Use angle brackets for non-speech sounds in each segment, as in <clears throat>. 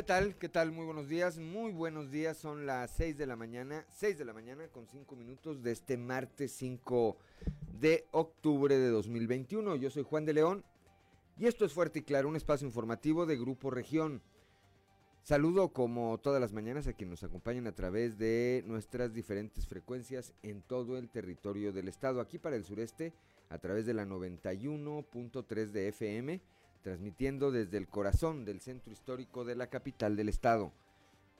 ¿Qué tal? ¿Qué tal? Muy buenos días. Muy buenos días. Son las 6 de la mañana, 6 de la mañana con 5 minutos de este martes 5 de octubre de 2021. Yo soy Juan de León y esto es Fuerte y Claro, un espacio informativo de Grupo Región. Saludo como todas las mañanas a quienes nos acompañan a través de nuestras diferentes frecuencias en todo el territorio del estado. Aquí para el sureste a través de la 91.3 de FM transmitiendo desde el corazón del centro histórico de la capital del estado.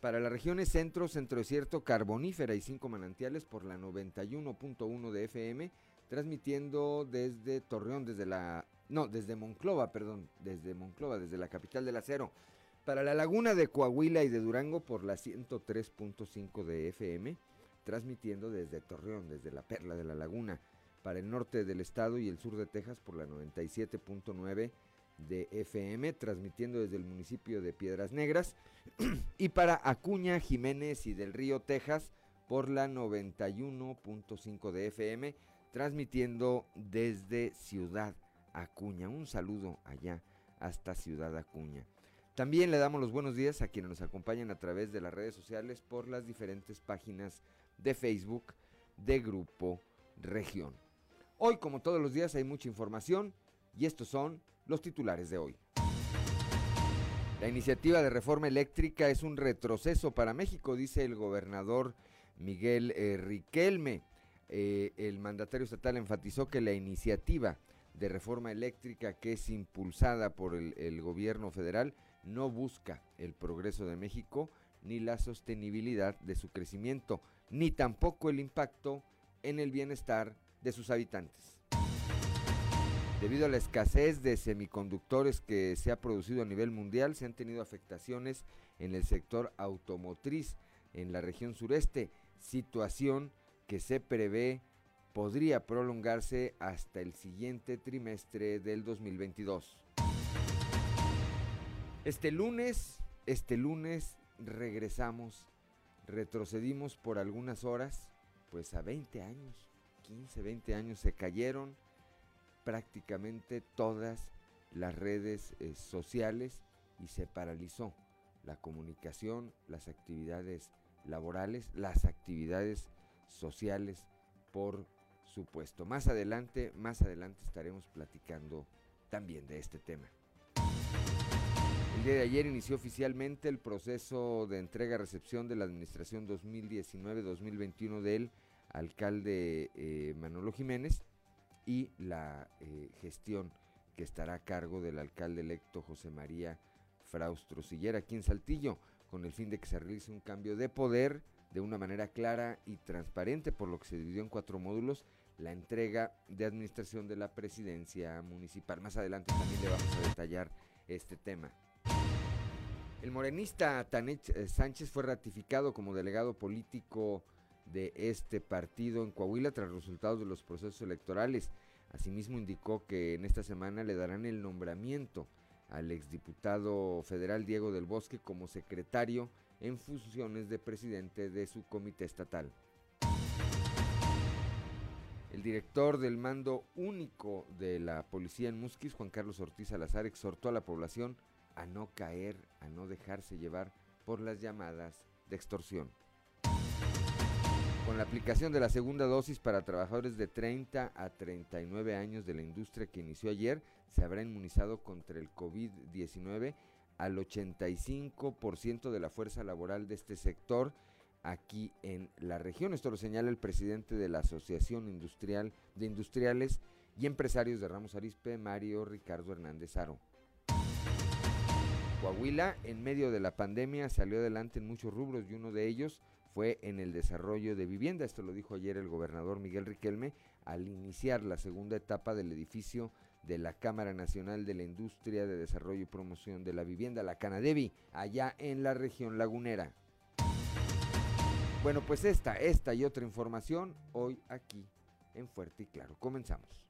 Para las regiones centro, centro desierto, carbonífera y cinco manantiales por la 91.1 de FM, transmitiendo desde Torreón, desde la... No, desde Monclova, perdón, desde Monclova, desde la capital del acero. Para la laguna de Coahuila y de Durango por la 103.5 de FM, transmitiendo desde Torreón, desde la Perla de la Laguna. Para el norte del estado y el sur de Texas por la 97.9 de FM, transmitiendo desde el municipio de Piedras Negras, <clears throat> y para Acuña, Jiménez y del Río, Texas, por la 91.5 de FM, transmitiendo desde Ciudad Acuña. Un saludo allá hasta Ciudad Acuña. También le damos los buenos días a quienes nos acompañan a través de las redes sociales por las diferentes páginas de Facebook de Grupo Región. Hoy, como todos los días, hay mucha información y estos son los titulares de hoy. La iniciativa de reforma eléctrica es un retroceso para México, dice el gobernador Miguel eh, Riquelme. Eh, el mandatario estatal enfatizó que la iniciativa de reforma eléctrica que es impulsada por el, el gobierno federal no busca el progreso de México ni la sostenibilidad de su crecimiento, ni tampoco el impacto en el bienestar de sus habitantes. Debido a la escasez de semiconductores que se ha producido a nivel mundial, se han tenido afectaciones en el sector automotriz en la región sureste, situación que se prevé podría prolongarse hasta el siguiente trimestre del 2022. Este lunes, este lunes regresamos, retrocedimos por algunas horas, pues a 20 años, 15, 20 años se cayeron prácticamente todas las redes eh, sociales y se paralizó la comunicación, las actividades laborales, las actividades sociales, por supuesto. Más adelante, más adelante estaremos platicando también de este tema. El día de ayer inició oficialmente el proceso de entrega-recepción de la administración 2019-2021 del alcalde eh, Manolo Jiménez y la eh, gestión que estará a cargo del alcalde electo José María Fraustro Sillera aquí en Saltillo, con el fin de que se realice un cambio de poder de una manera clara y transparente, por lo que se dividió en cuatro módulos la entrega de administración de la presidencia municipal. Más adelante también le vamos a detallar este tema. El morenista Tanech eh, Sánchez fue ratificado como delegado político de este partido en Coahuila tras resultados de los procesos electorales. Asimismo indicó que en esta semana le darán el nombramiento al exdiputado federal Diego del Bosque como secretario en funciones de presidente de su comité estatal. El director del mando único de la policía en Musquis, Juan Carlos Ortiz Salazar, exhortó a la población a no caer, a no dejarse llevar por las llamadas de extorsión. Con la aplicación de la segunda dosis para trabajadores de 30 a 39 años de la industria que inició ayer, se habrá inmunizado contra el COVID-19 al 85% de la fuerza laboral de este sector aquí en la región. Esto lo señala el presidente de la Asociación Industrial de Industriales y Empresarios de Ramos Arispe, Mario Ricardo Hernández Aro. Coahuila, en medio de la pandemia, salió adelante en muchos rubros y uno de ellos fue en el desarrollo de vivienda. Esto lo dijo ayer el gobernador Miguel Riquelme al iniciar la segunda etapa del edificio de la Cámara Nacional de la Industria de Desarrollo y Promoción de la Vivienda, la Canadevi, allá en la región lagunera. Bueno, pues esta, esta y otra información hoy aquí en Fuerte y Claro. Comenzamos.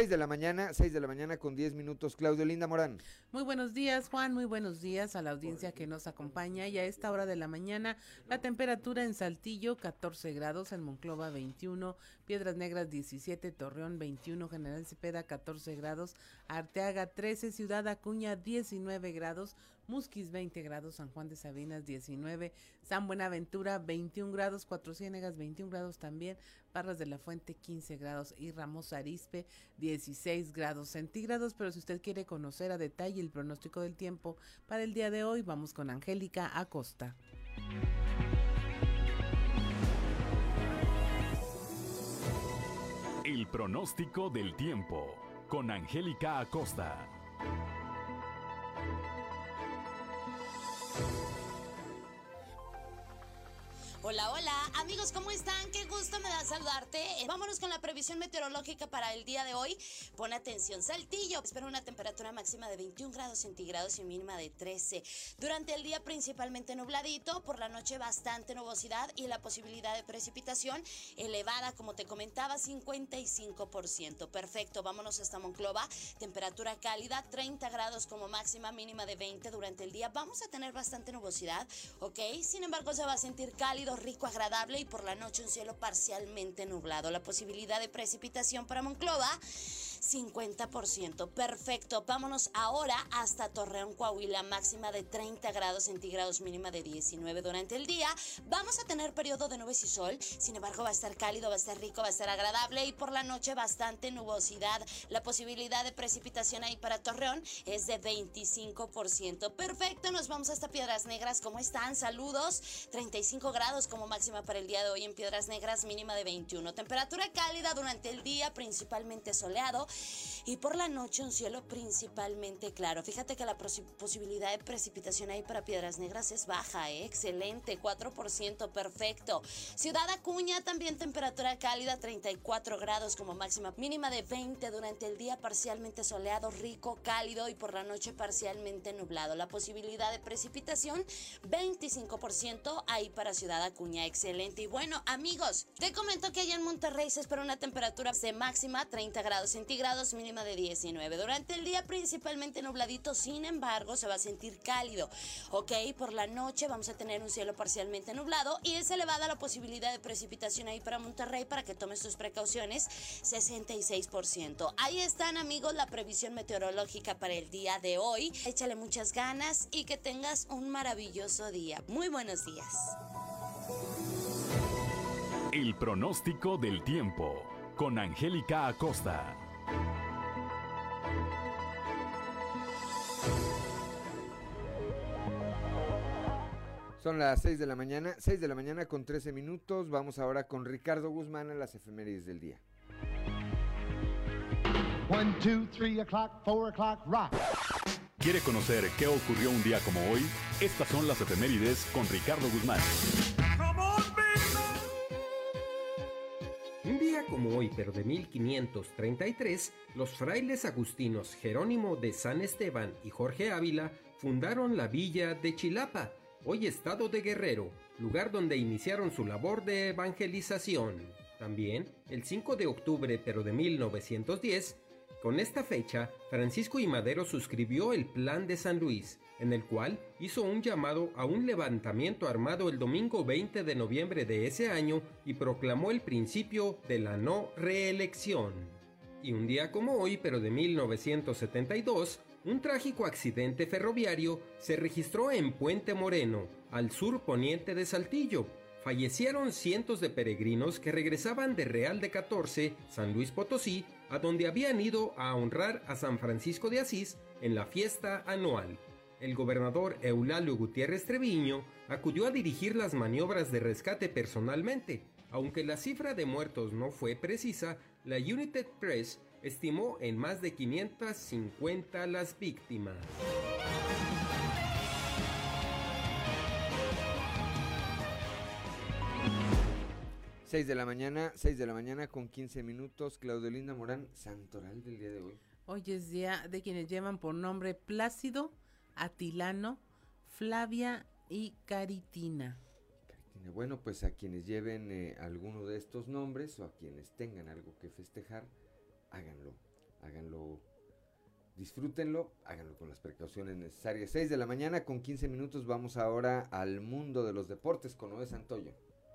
6 de la mañana, 6 de la mañana con 10 minutos. Claudio Linda Morán. Muy buenos días, Juan. Muy buenos días a la audiencia que nos acompaña. Y a esta hora de la mañana, la temperatura en Saltillo, 14 grados, en Monclova, 21, Piedras Negras, 17, Torreón, 21, General Cepeda, 14 grados, Arteaga, 13, Ciudad Acuña, 19 grados, Musquis 20 grados, San Juan de Sabinas 19, San Buenaventura 21 grados, Cuatro Ciénegas 21 grados también, Parras de la Fuente 15 grados y Ramos Arispe 16 grados centígrados. Pero si usted quiere conocer a detalle el pronóstico del tiempo para el día de hoy, vamos con Angélica Acosta. El pronóstico del tiempo con Angélica Acosta. Hola, hola, amigos, ¿cómo están? Qué gusto me da saludarte. Vámonos con la previsión meteorológica para el día de hoy. Pon atención, Saltillo. Espero una temperatura máxima de 21 grados centígrados y mínima de 13. Durante el día principalmente nubladito, por la noche bastante nubosidad y la posibilidad de precipitación elevada, como te comentaba, 55%. Perfecto, vámonos hasta Monclova. Temperatura cálida, 30 grados como máxima, mínima de 20 durante el día. Vamos a tener bastante nubosidad, ¿ok? Sin embargo, se va a sentir cálido rico, agradable y por la noche un cielo parcialmente nublado. La posibilidad de precipitación para Monclova 50%. Perfecto. Vámonos ahora hasta Torreón, Coahuila, máxima de 30 grados centígrados, mínima de 19 durante el día. Vamos a tener periodo de nubes y sol. Sin embargo, va a estar cálido, va a estar rico, va a estar agradable y por la noche bastante nubosidad. La posibilidad de precipitación ahí para Torreón es de 25%. Perfecto. Nos vamos hasta Piedras Negras. ¿Cómo están? Saludos. 35 grados como máxima para el día de hoy en Piedras Negras, mínima de 21. Temperatura cálida durante el día, principalmente soleado y por la noche un cielo principalmente claro. Fíjate que la posibilidad de precipitación ahí para Piedras Negras es baja, ¿eh? excelente, 4%, perfecto. Ciudad Acuña también temperatura cálida, 34 grados como máxima, mínima de 20 durante el día parcialmente soleado, rico, cálido y por la noche parcialmente nublado. La posibilidad de precipitación 25% ahí para Ciudad Acuña, excelente. Y bueno, amigos, te comento que allá en Monterrey se espera una temperatura de máxima 30 grados centígrados grados, mínima de 19. Durante el día principalmente nubladito, sin embargo, se va a sentir cálido. Ok, por la noche vamos a tener un cielo parcialmente nublado y es elevada la posibilidad de precipitación ahí para Monterrey para que tomes tus precauciones, 66%. Ahí están amigos la previsión meteorológica para el día de hoy. Échale muchas ganas y que tengas un maravilloso día. Muy buenos días. El pronóstico del tiempo con Angélica Acosta. Son las 6 de la mañana, 6 de la mañana con 13 minutos. Vamos ahora con Ricardo Guzmán a las efemérides del día. 1, 2, 3 o'clock, 4 o'clock, rock. ¿Quiere conocer qué ocurrió un día como hoy? Estas son las efemérides con Ricardo Guzmán. Hoy, pero de 1533, los frailes agustinos Jerónimo de San Esteban y Jorge Ávila fundaron la villa de Chilapa, hoy estado de Guerrero, lugar donde iniciaron su labor de evangelización. También, el 5 de octubre pero de 1910, con esta fecha, Francisco y Madero suscribió el Plan de San Luis, en el cual hizo un llamado a un levantamiento armado el domingo 20 de noviembre de ese año y proclamó el principio de la no reelección. Y un día como hoy, pero de 1972, un trágico accidente ferroviario se registró en Puente Moreno, al sur poniente de Saltillo. Fallecieron cientos de peregrinos que regresaban de Real de 14, San Luis Potosí, a donde habían ido a honrar a San Francisco de Asís en la fiesta anual. El gobernador Eulalio Gutiérrez Treviño acudió a dirigir las maniobras de rescate personalmente. Aunque la cifra de muertos no fue precisa, la United Press estimó en más de 550 las víctimas. 6 de la mañana, 6 de la mañana con 15 minutos. Claudelinda Morán, santoral del día de hoy. Hoy es día de quienes llevan por nombre Plácido, Atilano, Flavia y Caritina. Caritina. Bueno, pues a quienes lleven eh, alguno de estos nombres o a quienes tengan algo que festejar, háganlo, háganlo, disfrútenlo, háganlo con las precauciones necesarias. 6 de la mañana con 15 minutos, vamos ahora al mundo de los deportes con Noé Santoyo.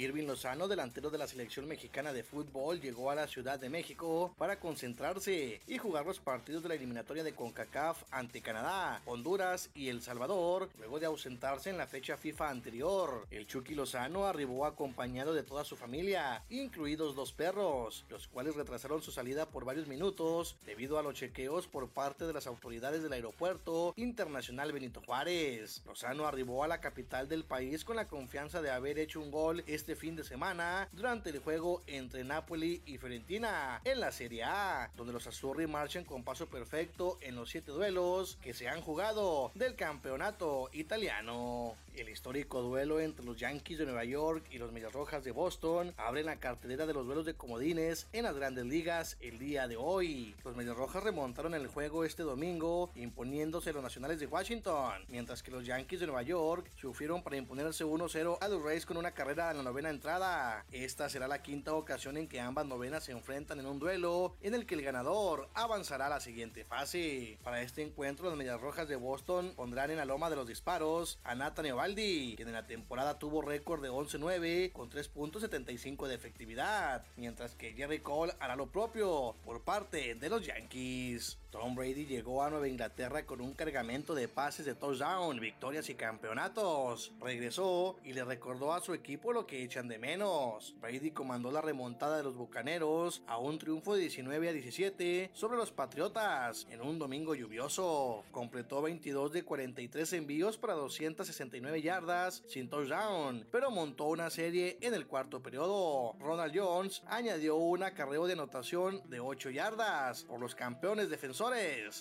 Irving Lozano, delantero de la selección mexicana de fútbol, llegó a la Ciudad de México para concentrarse y jugar los partidos de la eliminatoria de CONCACAF ante Canadá, Honduras y El Salvador, luego de ausentarse en la fecha FIFA anterior. El Chucky Lozano arribó acompañado de toda su familia, incluidos dos perros, los cuales retrasaron su salida por varios minutos debido a los chequeos por parte de las autoridades del aeropuerto internacional Benito Juárez. Lozano arribó a la capital del país con la confianza de haber hecho un gol este este fin de semana durante el juego entre Napoli y Fiorentina en la Serie A, donde los Azzurri marchan con paso perfecto en los siete duelos que se han jugado del campeonato italiano. El histórico duelo entre los Yankees de Nueva York y los Medias Rojas de Boston abre la cartelera de los duelos de comodines en las grandes ligas el día de hoy. Los Medias Rojas remontaron el juego este domingo imponiéndose a los Nacionales de Washington, mientras que los Yankees de Nueva York sufrieron para imponerse 1-0 a los Rays con una carrera en la novena entrada. Esta será la quinta ocasión en que ambas novenas se enfrentan en un duelo en el que el ganador avanzará a la siguiente fase. Para este encuentro, las Medias Rojas de Boston pondrán en la loma de los disparos a Nathan Valdi, quien en la temporada tuvo récord de 11-9 con 3.75 de efectividad, mientras que Jerry Cole hará lo propio por parte de los Yankees. Tom Brady llegó a Nueva Inglaterra con un cargamento de pases de touchdown, victorias y campeonatos. Regresó y le recordó a su equipo lo que echan de menos. Brady comandó la remontada de los Bucaneros a un triunfo de 19 a 17 sobre los Patriotas en un domingo lluvioso. Completó 22 de 43 envíos para 269 yardas sin touchdown, pero montó una serie en el cuarto periodo. Ronald Jones añadió un acarreo de anotación de 8 yardas por los campeones defensores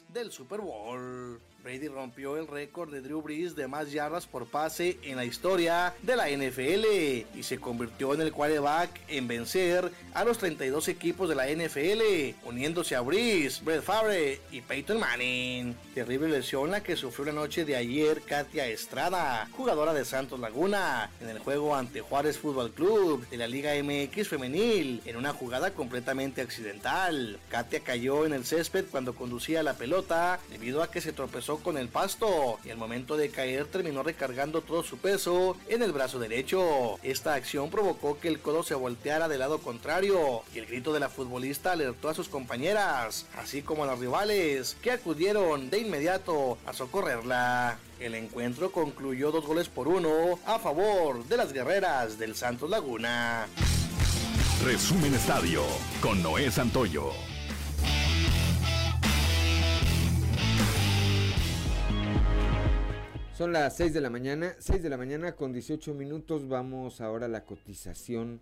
del Super Bowl. Brady rompió el récord de Drew Brees de más yardas por pase en la historia de la NFL y se convirtió en el quarterback en vencer a los 32 equipos de la NFL, uniéndose a Brees, Brett Favre y Peyton Manning. Terrible lesión la que sufrió la noche de ayer Katia Estrada, jugadora de Santos Laguna, en el juego ante Juárez Fútbol Club de la Liga MX femenil, en una jugada completamente accidental. Katia cayó en el césped cuando conducía la pelota debido a que se tropezó con el pasto y al momento de caer terminó recargando todo su peso en el brazo derecho. Esta acción provocó que el codo se volteara del lado contrario y el grito de la futbolista alertó a sus compañeras, así como a los rivales, que acudieron de inmediato a socorrerla. El encuentro concluyó dos goles por uno a favor de las guerreras del Santos Laguna. Resumen Estadio con Noé Santoyo. Son las 6 de la mañana, 6 de la mañana con 18 minutos. Vamos ahora a la cotización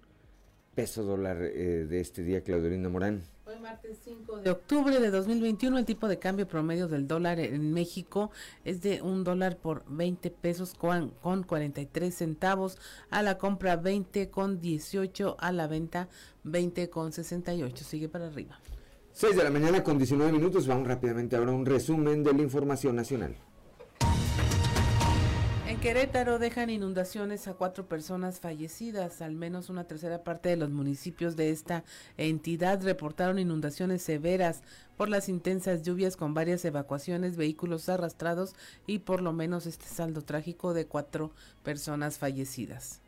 peso dólar eh, de este día, Claudelina Morán. Hoy martes 5 de octubre de 2021 el tipo de cambio promedio del dólar en México es de un dólar por 20 pesos con, con 43 centavos, a la compra 20 con 18, a la venta 20 con 68. Sigue para arriba. 6 de la mañana con 19 minutos. Vamos rápidamente ahora a un resumen de la información nacional. Querétaro dejan inundaciones a cuatro personas fallecidas. Al menos una tercera parte de los municipios de esta entidad reportaron inundaciones severas por las intensas lluvias con varias evacuaciones, vehículos arrastrados y por lo menos este saldo trágico de cuatro personas fallecidas.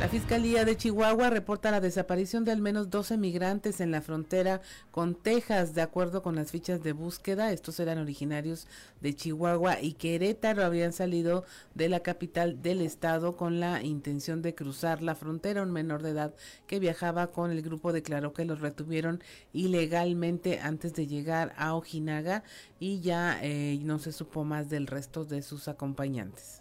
La Fiscalía de Chihuahua reporta la desaparición de al menos 12 migrantes en la frontera con Texas, de acuerdo con las fichas de búsqueda. Estos eran originarios de Chihuahua y Querétaro. Habían salido de la capital del estado con la intención de cruzar la frontera. Un menor de edad que viajaba con el grupo declaró que los retuvieron ilegalmente antes de llegar a Ojinaga y ya eh, no se supo más del resto de sus acompañantes.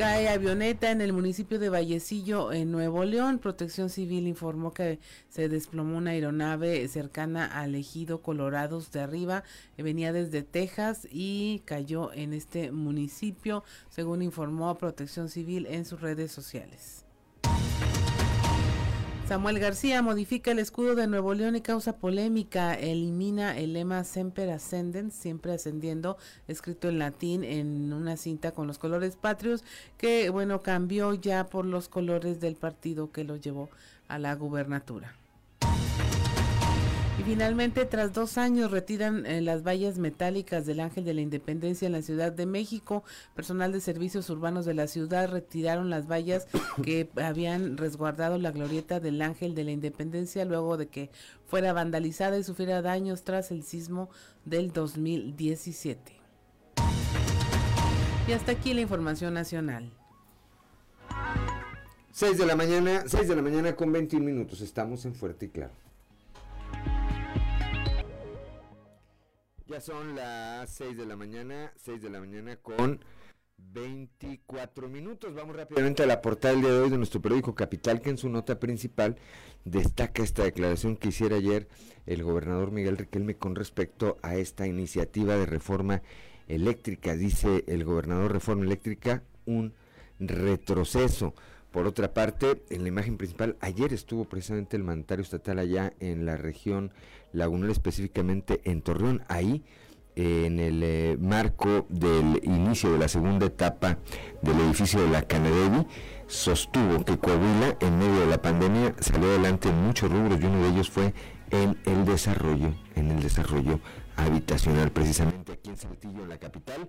Cae avioneta en el municipio de Vallecillo, en Nuevo León. Protección Civil informó que se desplomó una aeronave cercana al ejido Colorados de arriba. Venía desde Texas y cayó en este municipio, según informó Protección Civil en sus redes sociales. Samuel García modifica el escudo de Nuevo León y causa polémica. Elimina el lema Semper Ascendens, siempre ascendiendo, escrito en latín en una cinta con los colores patrios, que bueno, cambió ya por los colores del partido que lo llevó a la gubernatura. Y finalmente, tras dos años, retiran eh, las vallas metálicas del Ángel de la Independencia en la Ciudad de México. Personal de servicios urbanos de la ciudad retiraron las vallas que habían resguardado la glorieta del Ángel de la Independencia luego de que fuera vandalizada y sufriera daños tras el sismo del 2017. Y hasta aquí la información nacional. 6 de la mañana, 6 de la mañana con 21 minutos. Estamos en Fuerte y Claro. Ya son las 6 de la mañana, 6 de la mañana con 24 minutos. Vamos rápidamente a la portada del día de hoy de nuestro periódico Capital, que en su nota principal destaca esta declaración que hiciera ayer el gobernador Miguel Riquelme con respecto a esta iniciativa de reforma eléctrica. Dice el gobernador reforma eléctrica, un retroceso. Por otra parte, en la imagen principal, ayer estuvo precisamente el mandatario estatal allá en la región lagunal, específicamente en Torreón. Ahí, en el eh, marco del inicio de la segunda etapa del edificio de la Canadevi, sostuvo que Coahuila, en medio de la pandemia, salió adelante en muchos rubros y uno de ellos fue en el desarrollo, en el desarrollo habitacional. Precisamente aquí en Saltillo, en la capital,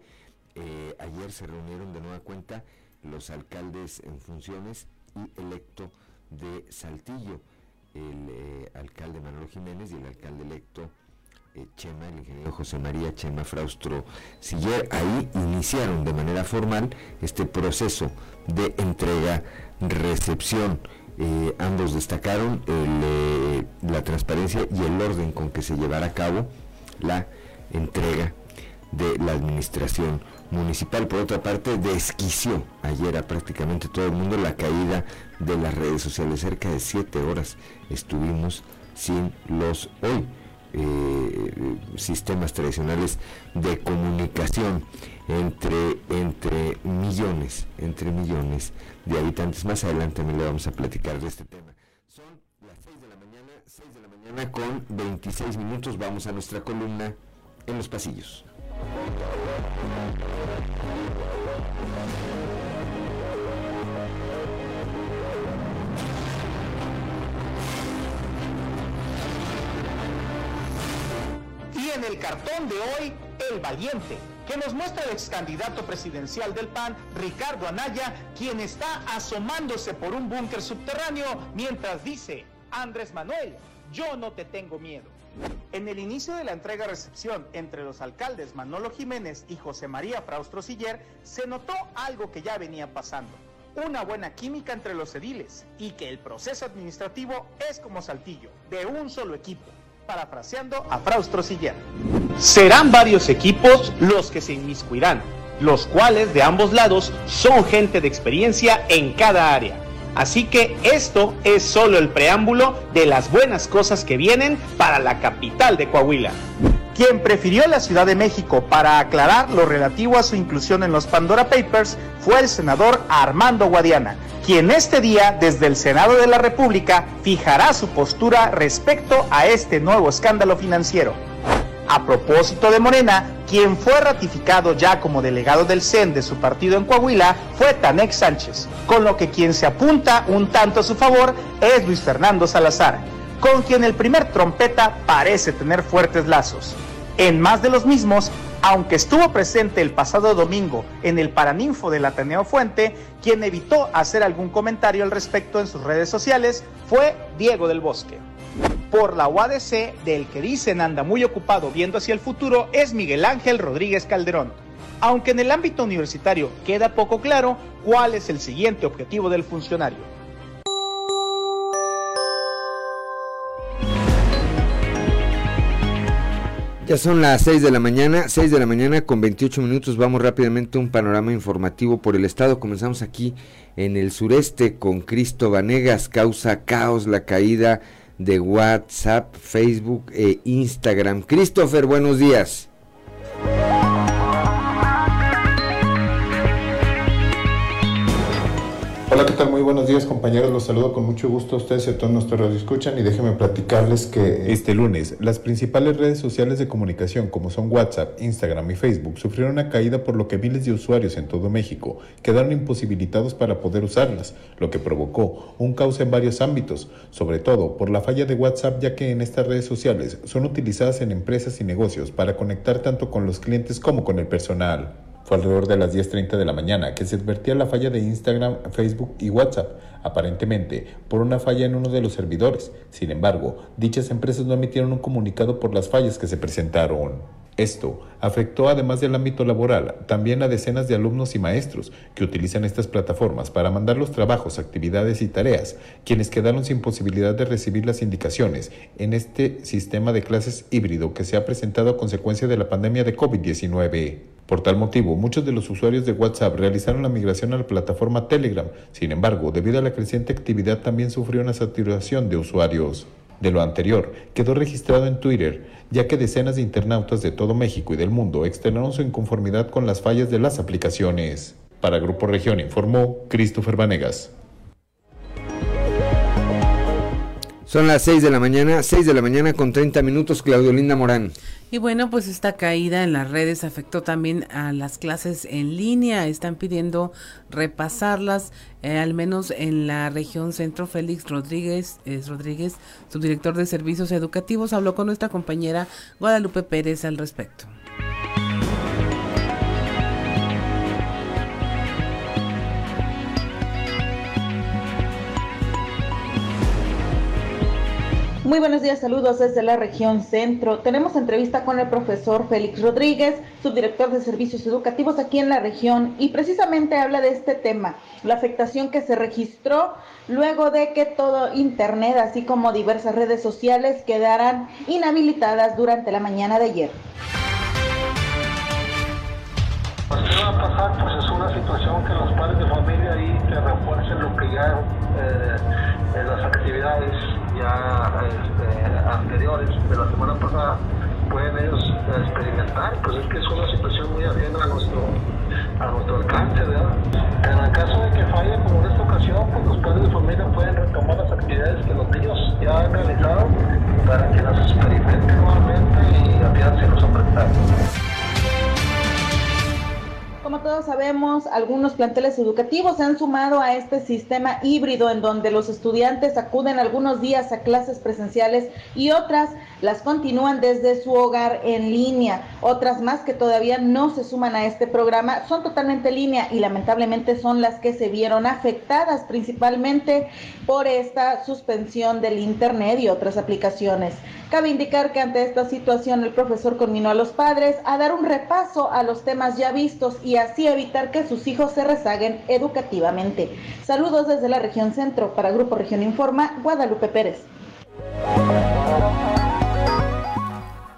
eh, ayer se reunieron de nueva cuenta los alcaldes en funciones y electo de Saltillo, el eh, alcalde Manuel Jiménez y el alcalde electo eh, Chema, el ingeniero José María Chema Fraustro Siller. Ahí iniciaron de manera formal este proceso de entrega-recepción. Eh, ambos destacaron la transparencia y el orden con que se llevará a cabo la entrega de la administración municipal, por otra parte, desquició ayer a prácticamente todo el mundo la caída de las redes sociales. Cerca de siete horas estuvimos sin los hoy eh, sistemas tradicionales de comunicación entre, entre millones, entre millones de habitantes. Más adelante también le vamos a platicar de este tema. Son las 6 de la mañana, 6 de la mañana con 26 minutos. Vamos a nuestra columna en los pasillos. Y en el cartón de hoy, El Valiente, que nos muestra el ex candidato presidencial del PAN, Ricardo Anaya, quien está asomándose por un búnker subterráneo mientras dice, Andrés Manuel, yo no te tengo miedo. En el inicio de la entrega-recepción entre los alcaldes Manolo Jiménez y José María Fraustro Siller, se notó algo que ya venía pasando. Una buena química entre los ediles y que el proceso administrativo es como saltillo, de un solo equipo. Parafraseando a Fraustro Siller. Serán varios equipos los que se inmiscuirán, los cuales de ambos lados son gente de experiencia en cada área Así que esto es solo el preámbulo de las buenas cosas que vienen para la capital de Coahuila. Quien prefirió la Ciudad de México para aclarar lo relativo a su inclusión en los Pandora Papers fue el senador Armando Guadiana, quien este día desde el Senado de la República fijará su postura respecto a este nuevo escándalo financiero. A propósito de Morena, quien fue ratificado ya como delegado del CEN de su partido en Coahuila fue Tanex Sánchez, con lo que quien se apunta un tanto a su favor es Luis Fernando Salazar, con quien el primer trompeta parece tener fuertes lazos. En más de los mismos, aunque estuvo presente el pasado domingo en el Paraninfo del Ateneo Fuente, quien evitó hacer algún comentario al respecto en sus redes sociales fue Diego del Bosque por la UADC del que dicen anda muy ocupado viendo hacia el futuro es Miguel Ángel Rodríguez Calderón. Aunque en el ámbito universitario queda poco claro cuál es el siguiente objetivo del funcionario. Ya son las 6 de la mañana, 6 de la mañana con 28 minutos. Vamos rápidamente a un panorama informativo por el estado. Comenzamos aquí en el sureste con Cristo Vanegas. Causa caos la caída de WhatsApp, Facebook e Instagram. Christopher, buenos días. Hola, ¿qué tal? Muy días compañeros, los saludo con mucho gusto a ustedes y a todos nuestros que escuchan y déjenme platicarles que este lunes las principales redes sociales de comunicación como son WhatsApp, Instagram y Facebook sufrieron una caída por lo que miles de usuarios en todo México quedaron imposibilitados para poder usarlas, lo que provocó un caos en varios ámbitos, sobre todo por la falla de WhatsApp ya que en estas redes sociales son utilizadas en empresas y negocios para conectar tanto con los clientes como con el personal alrededor de las 10.30 de la mañana que se advertía la falla de Instagram, Facebook y WhatsApp, aparentemente por una falla en uno de los servidores. Sin embargo, dichas empresas no emitieron un comunicado por las fallas que se presentaron. Esto afectó además del ámbito laboral también a decenas de alumnos y maestros que utilizan estas plataformas para mandar los trabajos, actividades y tareas, quienes quedaron sin posibilidad de recibir las indicaciones en este sistema de clases híbrido que se ha presentado a consecuencia de la pandemia de COVID-19. Por tal motivo, muchos de los usuarios de WhatsApp realizaron la migración a la plataforma Telegram. Sin embargo, debido a la creciente actividad también sufrió una saturación de usuarios. De lo anterior, quedó registrado en Twitter, ya que decenas de internautas de todo México y del mundo externaron su inconformidad con las fallas de las aplicaciones. Para Grupo Región informó Christopher Vanegas. Son las 6 de la mañana, 6 de la mañana con 30 minutos, Claudio Linda Morán. Y bueno, pues esta caída en las redes afectó también a las clases en línea. Están pidiendo repasarlas, eh, al menos en la región centro. Félix Rodríguez, es Rodríguez, subdirector de servicios educativos, habló con nuestra compañera Guadalupe Pérez al respecto. Muy buenos días, saludos desde la región centro. Tenemos entrevista con el profesor Félix Rodríguez, subdirector de servicios educativos aquí en la región, y precisamente habla de este tema, la afectación que se registró luego de que todo Internet, así como diversas redes sociales, quedaran inhabilitadas durante la mañana de ayer. Pues, ¿Qué va a pasar? Pues es una situación que los padres de familia ahí refuercen lo que eh, en las actividades ya este, anteriores de la semana pasada pueden ellos experimentar, pues es que es una situación muy ajena a nuestro, a nuestro alcance, ¿verdad? En el caso de que falle como en esta ocasión, pues los padres de familia pueden retomar las actividades que los niños ya han realizado para que las experimenten nuevamente y afiancen los aprendizajes. Todos sabemos, algunos planteles educativos se han sumado a este sistema híbrido en donde los estudiantes acuden algunos días a clases presenciales y otras las continúan desde su hogar en línea. Otras más que todavía no se suman a este programa son totalmente en línea y lamentablemente son las que se vieron afectadas principalmente por esta suspensión del Internet y otras aplicaciones. Cabe indicar que ante esta situación el profesor conminó a los padres a dar un repaso a los temas ya vistos y así evitar que sus hijos se rezaguen educativamente. Saludos desde la región centro. Para Grupo Región Informa, Guadalupe Pérez.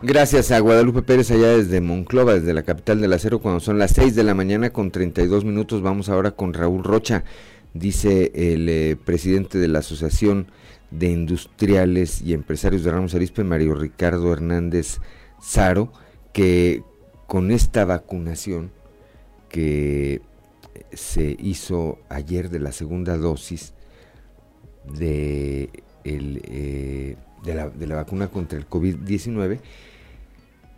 Gracias a Guadalupe Pérez allá desde Monclova, desde la capital del acero, cuando son las 6 de la mañana con 32 minutos. Vamos ahora con Raúl Rocha, dice el eh, presidente de la Asociación de Industriales y Empresarios de Ramos Arispe, Mario Ricardo Hernández Zaro, que con esta vacunación que se hizo ayer de la segunda dosis de, eh, de, la, de la vacuna contra el COVID-19,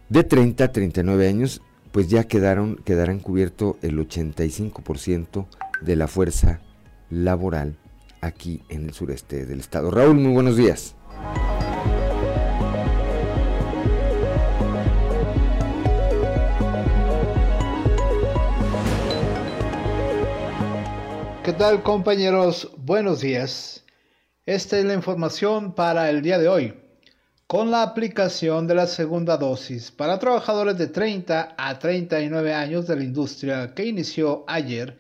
de 30 a 39 años, pues ya quedaron, quedarán cubierto el 85% de la fuerza laboral aquí en el sureste del estado. Raúl, muy buenos días. ¿Qué tal compañeros? Buenos días. Esta es la información para el día de hoy. Con la aplicación de la segunda dosis para trabajadores de 30 a 39 años de la industria que inició ayer,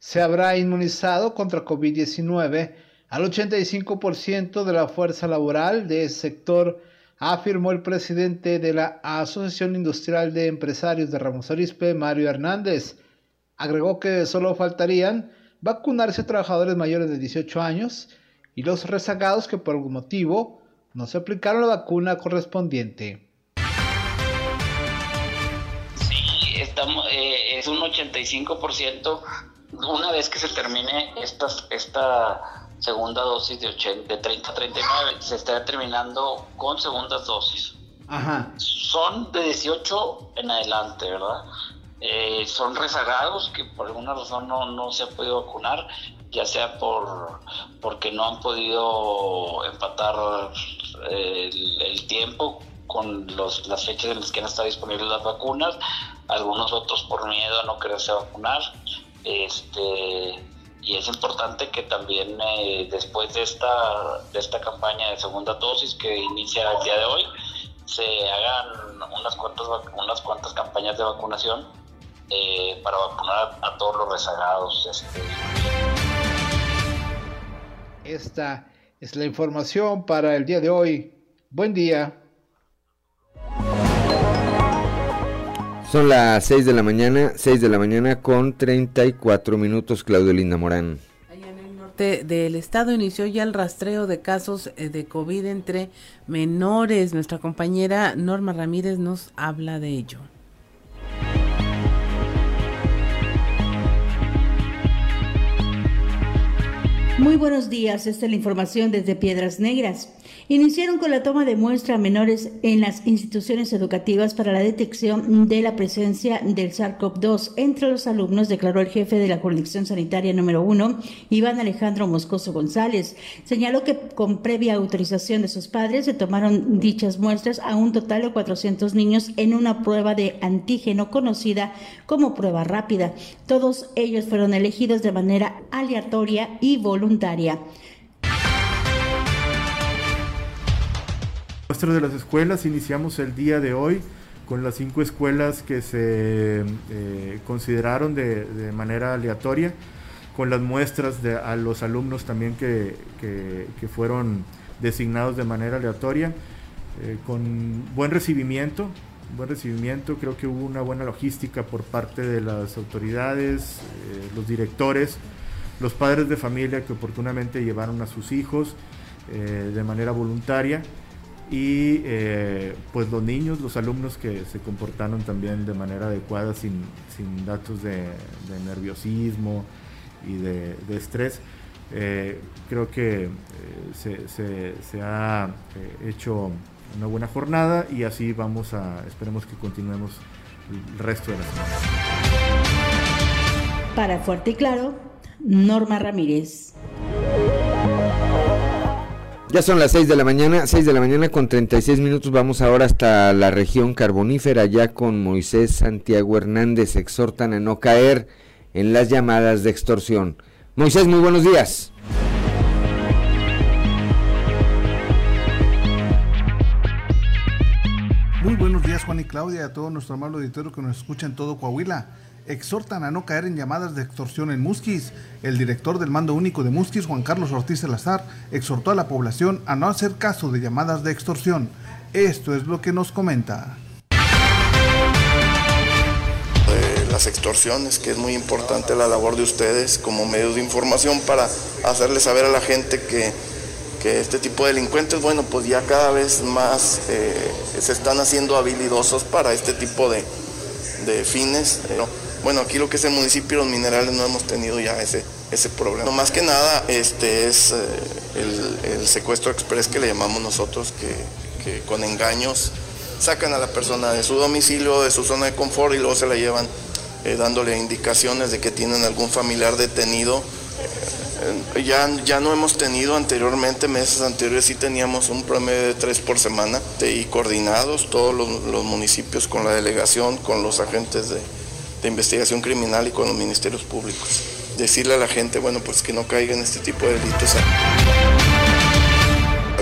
se habrá inmunizado contra COVID-19 al 85% de la fuerza laboral del sector afirmó el presidente de la Asociación Industrial de Empresarios de Ramos Arispe, Mario Hernández. Agregó que solo faltarían vacunarse a trabajadores mayores de 18 años y los rezagados que por algún motivo no se aplicaron la vacuna correspondiente. Sí, estamos, eh, es un 85% una vez que se termine esta, esta segunda dosis de, 80, de 30 a 39, se está terminando con segundas dosis. Ajá. Son de 18 en adelante, ¿verdad? Eh, son rezagados que por alguna razón no, no se ha podido vacunar, ya sea por porque no han podido empatar eh, el, tiempo con los, las fechas en las que han estado disponibles las vacunas, algunos otros por miedo a no quererse vacunar. Este, y es importante que también eh, después de esta, de esta campaña de segunda dosis que inicia el día de hoy, se hagan unas cuantas, unas cuantas campañas de vacunación eh, para vacunar a, todos los rezagados. Este. Esta es la información para el día de hoy. Buen día. Son las 6 de la mañana, 6 de la mañana con 34 minutos, Claudio Linda Morán. Allá en el norte del estado inició ya el rastreo de casos eh, de COVID entre menores. Nuestra compañera Norma Ramírez nos habla de ello. Muy buenos días, esta es la información desde Piedras Negras iniciaron con la toma de muestra a menores en las instituciones educativas para la detección de la presencia del SARS-CoV-2 entre los alumnos, declaró el jefe de la jurisdicción sanitaria número uno, Iván Alejandro Moscoso González. Señaló que con previa autorización de sus padres se tomaron dichas muestras a un total de 400 niños en una prueba de antígeno conocida como prueba rápida. Todos ellos fueron elegidos de manera aleatoria y voluntaria. Muestras de las escuelas iniciamos el día de hoy con las cinco escuelas que se eh, consideraron de, manera aleatoria, con las muestras de, a los alumnos también que, fueron designados de manera aleatoria, eh, con buen recibimiento, buen recibimiento, creo que hubo una buena logística por parte de las autoridades, eh, los directores, los padres de familia que oportunamente llevaron a sus hijos de manera voluntaria y eh, pues los niños, los alumnos que se comportaron también de manera adecuada sin, datos de, nerviosismo y de, estrés. Eh, creo que eh, se, ha hecho una buena jornada y así vamos a, esperemos que continuemos el resto de la semana. Para Fuerte y Claro, Norma Ramírez. Ya son las 6 de la mañana, 6 de la mañana con 36 minutos. Vamos ahora hasta la región carbonífera, ya con Moisés Santiago Hernández. Exhortan a no caer en las llamadas de extorsión. Moisés, muy buenos días. Muy buenos días, Juan y Claudia, a todo nuestro amable auditorio que nos escucha en todo Coahuila exhortan a no caer en llamadas de extorsión en Musquis. El director del mando único de Musquis, Juan Carlos Ortiz Salazar, exhortó a la población a no hacer caso de llamadas de extorsión. Esto es lo que nos comenta. las extorsiones, que es muy importante la labor de ustedes como medios de información para hacerle saber a la gente que, este tipo de delincuentes, bueno, pues ya cada vez más eh, se están haciendo habilidosos para este tipo de, fines. Bueno, aquí lo que es el municipio los minerales no hemos tenido ya ese, ese problema. más que nada este es eh, el, secuestro express que le llamamos nosotros, que, con engaños sacan a la persona de su domicilio, de su zona de confort y luego se la llevan eh, dándole indicaciones de que tienen algún familiar detenido. Eh, ya, ya no hemos tenido anteriormente, meses anteriores sí teníamos un promedio de tres por semana y coordinados todos los municipios con la delegación, con los agentes de, de investigación criminal y con los ministerios públicos. Decirle a la gente, bueno, pues que no caiga en este tipo de delitos.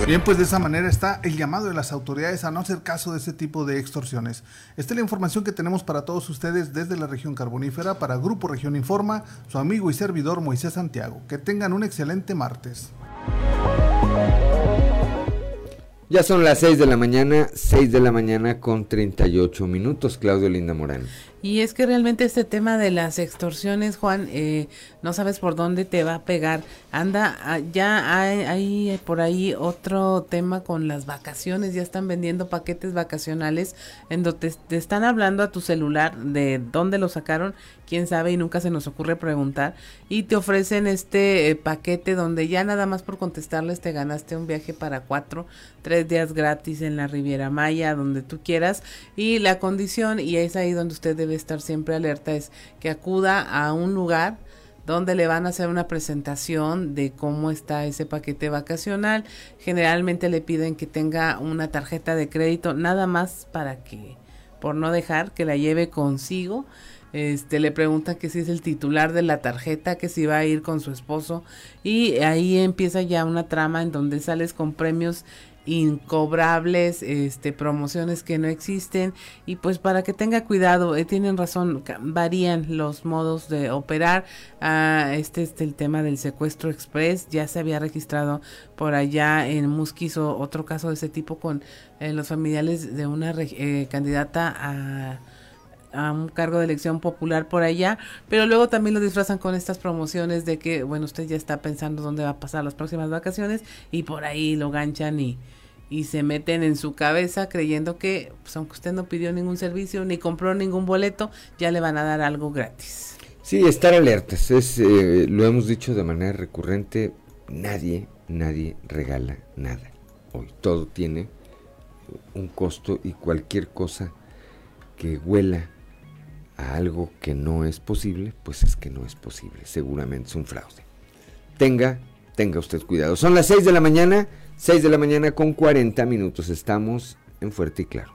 Bien, pues de esa manera está el llamado de las autoridades a no hacer caso de ese tipo de extorsiones. Esta es la información que tenemos para todos ustedes desde la región carbonífera para Grupo Región Informa, su amigo y servidor Moisés Santiago. Que tengan un excelente martes. Ya son las 6 de la mañana, 6 de la mañana con 38 minutos, Claudio Linda Morán. Y es que realmente este tema de las extorsiones, Juan, eh, no sabes por dónde te va a pegar. Anda, ah, ya hay, hay, por ahí otro tema con las vacaciones, ya están vendiendo paquetes vacacionales en donde te están hablando a tu celular de dónde lo sacaron quién sabe y nunca se nos ocurre preguntar. Y te ofrecen este eh, paquete donde ya nada más por contestarles te ganaste un viaje para cuatro, tres días gratis en la Riviera Maya, donde tú quieras. Y la condición y es ahí donde usted debe estar siempre alerta es que acuda a un lugar donde le van a hacer una presentación de cómo está ese paquete vacacional. Generalmente le piden que tenga una tarjeta de crédito, nada más para que, por no dejar que la lleve consigo este le pregunta que si es el titular de la tarjeta, que si va a ir con su esposo y ahí empieza ya una trama en donde sales con premios incobrables, este promociones que no existen y pues para que tenga cuidado, eh, tienen razón, varían los modos de operar. Ah, este es el tema del secuestro express, ya se había registrado por allá en Musquis otro caso de ese tipo con eh, los familiares de una eh, candidata a un cargo de elección popular por allá, pero luego también lo disfrazan con estas promociones de que, bueno, usted ya está pensando dónde va a pasar las próximas vacaciones y por ahí lo ganchan y, y se meten en su cabeza creyendo que, pues aunque usted no pidió ningún servicio ni compró ningún boleto, ya le van a dar algo gratis. Sí, estar alertas, es, eh, lo hemos dicho de manera recurrente, nadie, nadie regala nada. Hoy todo tiene un costo y cualquier cosa que huela a algo que no es posible, pues es que no es posible. Seguramente es un fraude. Tenga, tenga usted cuidado. Son las 6 de la mañana, 6 de la mañana con 40 minutos. Estamos en Fuerte y Claro.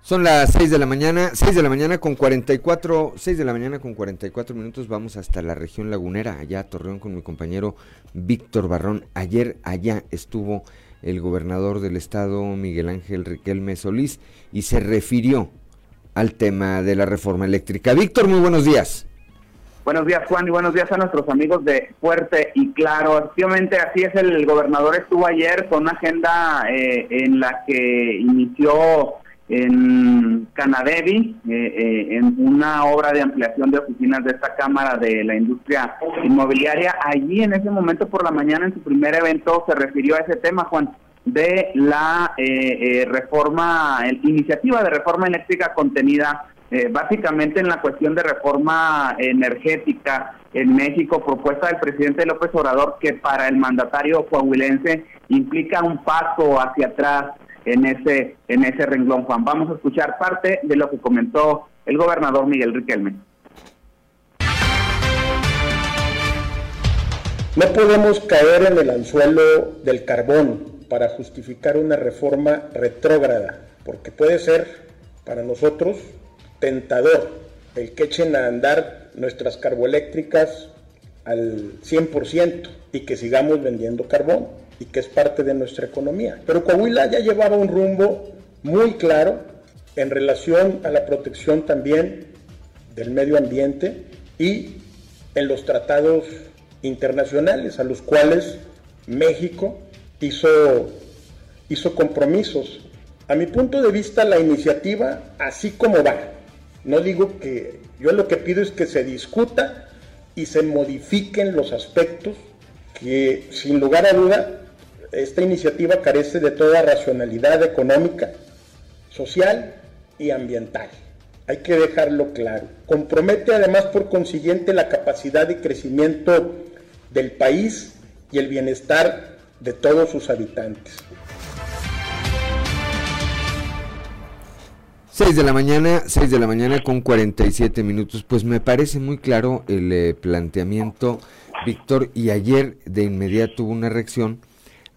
Son las 6 de la mañana, 6 de la mañana con 44, 6 de la mañana con 44 minutos, vamos hasta la región lagunera, allá a Torreón con mi compañero Víctor Barrón. Ayer allá estuvo el gobernador del estado, Miguel Ángel Riquelme Solís, y se refirió al tema de la reforma eléctrica. Víctor, muy buenos días. Buenos días, Juan, y buenos días a nuestros amigos de Fuerte y Claro. Efectivamente, así es, el gobernador estuvo ayer con una agenda eh, en la que inició en Canadevi, eh, eh, en una obra de ampliación de oficinas de esta Cámara de la Industria Inmobiliaria. Allí en ese momento por la mañana, en su primer evento, se refirió a ese tema, Juan, de la eh, reforma, iniciativa de reforma eléctrica contenida básicamente en la cuestión de reforma energética en México, propuesta del presidente López Obrador, que para el mandatario coahuilense implica un paso hacia atrás en ese, en ese renglón, Juan. Vamos a escuchar parte de lo que comentó el gobernador Miguel Riquelme. No podemos caer en el anzuelo del carbón para justificar una reforma retrógrada, porque puede ser para nosotros tentador el que echen a andar nuestras carboeléctricas al 100% y que sigamos vendiendo carbón y que es parte de nuestra economía. Pero Coahuila ya llevaba un rumbo muy claro en relación a la protección también del medio ambiente y en los tratados internacionales a los cuales México hizo, hizo compromisos. A mi punto de vista, la iniciativa, así como va, no digo que yo lo que pido es que se discuta y se modifiquen los aspectos que sin lugar a duda esta iniciativa carece de toda racionalidad económica, social y ambiental. Hay que dejarlo claro. Compromete además por consiguiente la capacidad de crecimiento del país y el bienestar de todos sus habitantes. 6 de la mañana, 6 de la mañana con 47 minutos. Pues me parece muy claro el eh, planteamiento, Víctor, y ayer de inmediato hubo una reacción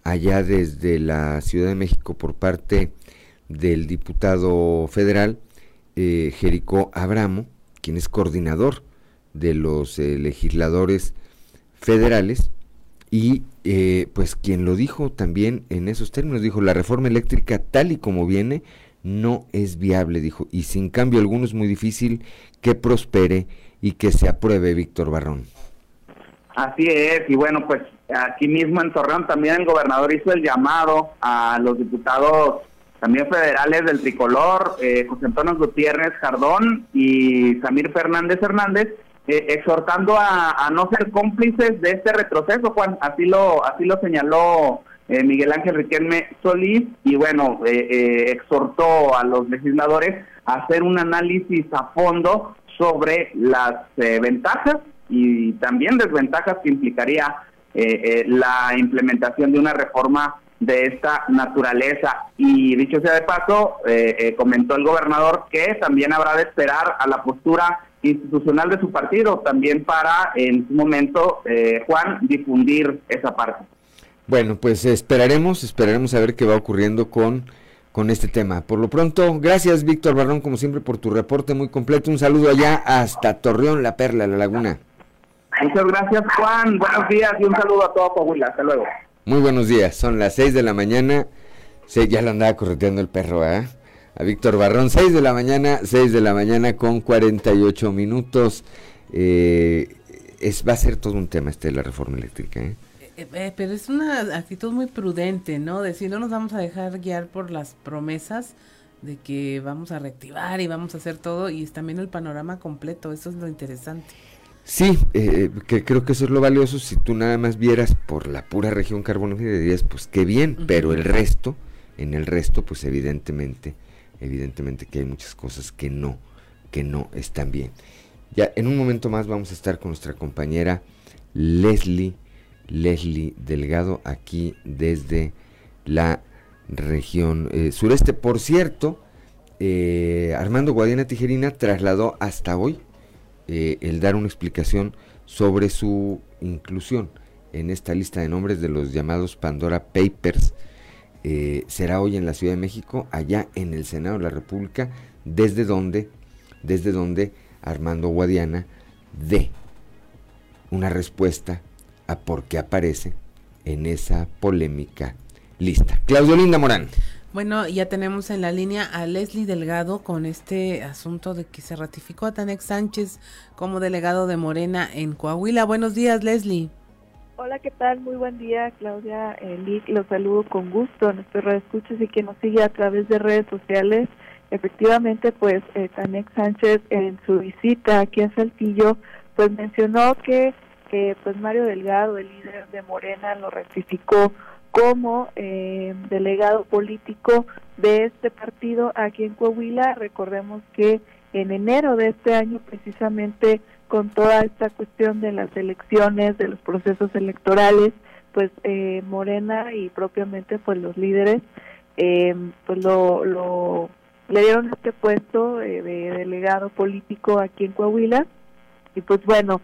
allá desde la Ciudad de México por parte del diputado federal eh, Jericó Abramo, quien es coordinador de los eh, legisladores federales y eh, pues quien lo dijo también en esos términos, dijo la reforma eléctrica tal y como viene no es viable, dijo, y sin cambio alguno es muy difícil que prospere y que se apruebe Víctor Barrón. Así es, y bueno, pues aquí mismo en Torreón también el gobernador hizo el llamado a los diputados también federales del tricolor, eh, José Antonio Gutiérrez Jardón y Samir Fernández Hernández, eh, exhortando a, no ser cómplices de este retroceso, Juan, así lo, así lo señaló eh, Miguel Ángel Riquelme Solís, y bueno, exhortó a los legisladores a hacer un análisis a fondo sobre las ventajas y también desventajas que implicaría la implementación de una reforma de esta naturaleza. Y dicho sea de paso, eh, eh, comentó el gobernador que también habrá de esperar a la postura institucional de su partido, también para en su momento, eh, Juan, difundir esa parte. Bueno, pues esperaremos, esperaremos a ver qué va ocurriendo con, con este tema. Por lo pronto, gracias Víctor Barrón, como siempre, por tu reporte muy completo. Un saludo allá hasta Torreón, La Perla, La Laguna. Muchas gracias, Juan. Buenos días y un saludo a todo Coahuila. Hasta luego. Muy buenos días, son las 6 de la mañana. Sí, ya lo andaba correteando el perro, ¿eh? A Víctor Barrón, 6 de la mañana, 6 de la mañana con 48 minutos. Eh, es, va a ser todo un tema este de la reforma eléctrica, ¿eh? Eh, ¿eh? pero es una actitud muy prudente, ¿no? Decir, no nos vamos a dejar guiar por las promesas de que vamos a reactivar y vamos a hacer todo y es también el panorama completo, eso es lo interesante. Sí, eh, que creo que eso es lo valioso. Si tú nada más vieras por la pura región carbonífera, dirías, pues qué bien, pero el resto, en el resto, pues evidentemente, evidentemente que hay muchas cosas que no, que no están bien. Ya en un momento más vamos a estar con nuestra compañera Leslie, Leslie Delgado, aquí desde la región eh, sureste. Por cierto, eh, Armando Guadiana Tijerina trasladó hasta hoy eh, el dar una explicación sobre su inclusión en esta lista de nombres de los llamados Pandora Papers. Eh, será hoy en la Ciudad de México, allá en el Senado de la República, desde donde, desde donde Armando Guadiana dé una respuesta a por qué aparece en esa polémica lista. Claudio Linda Morán. Bueno, ya tenemos en la línea a Leslie Delgado con este asunto de que se ratificó a Tanex Sánchez como delegado de Morena en Coahuila. Buenos días, Leslie. Hola, ¿qué tal? Muy buen día, Claudia. Eh, los saludo con gusto a nuestros escuchas y que nos sigue a través de redes sociales. Efectivamente, pues eh, Tanex Sánchez en su visita aquí en Saltillo, pues mencionó que pues Mario Delgado, el líder de Morena, lo ratificó como eh, delegado político de este partido aquí en Coahuila. Recordemos que en enero de este año, precisamente con toda esta cuestión de las elecciones, de los procesos electorales, pues eh, Morena y propiamente pues los líderes, eh, pues lo, lo, le dieron este puesto de delegado político aquí en Coahuila. Y pues bueno,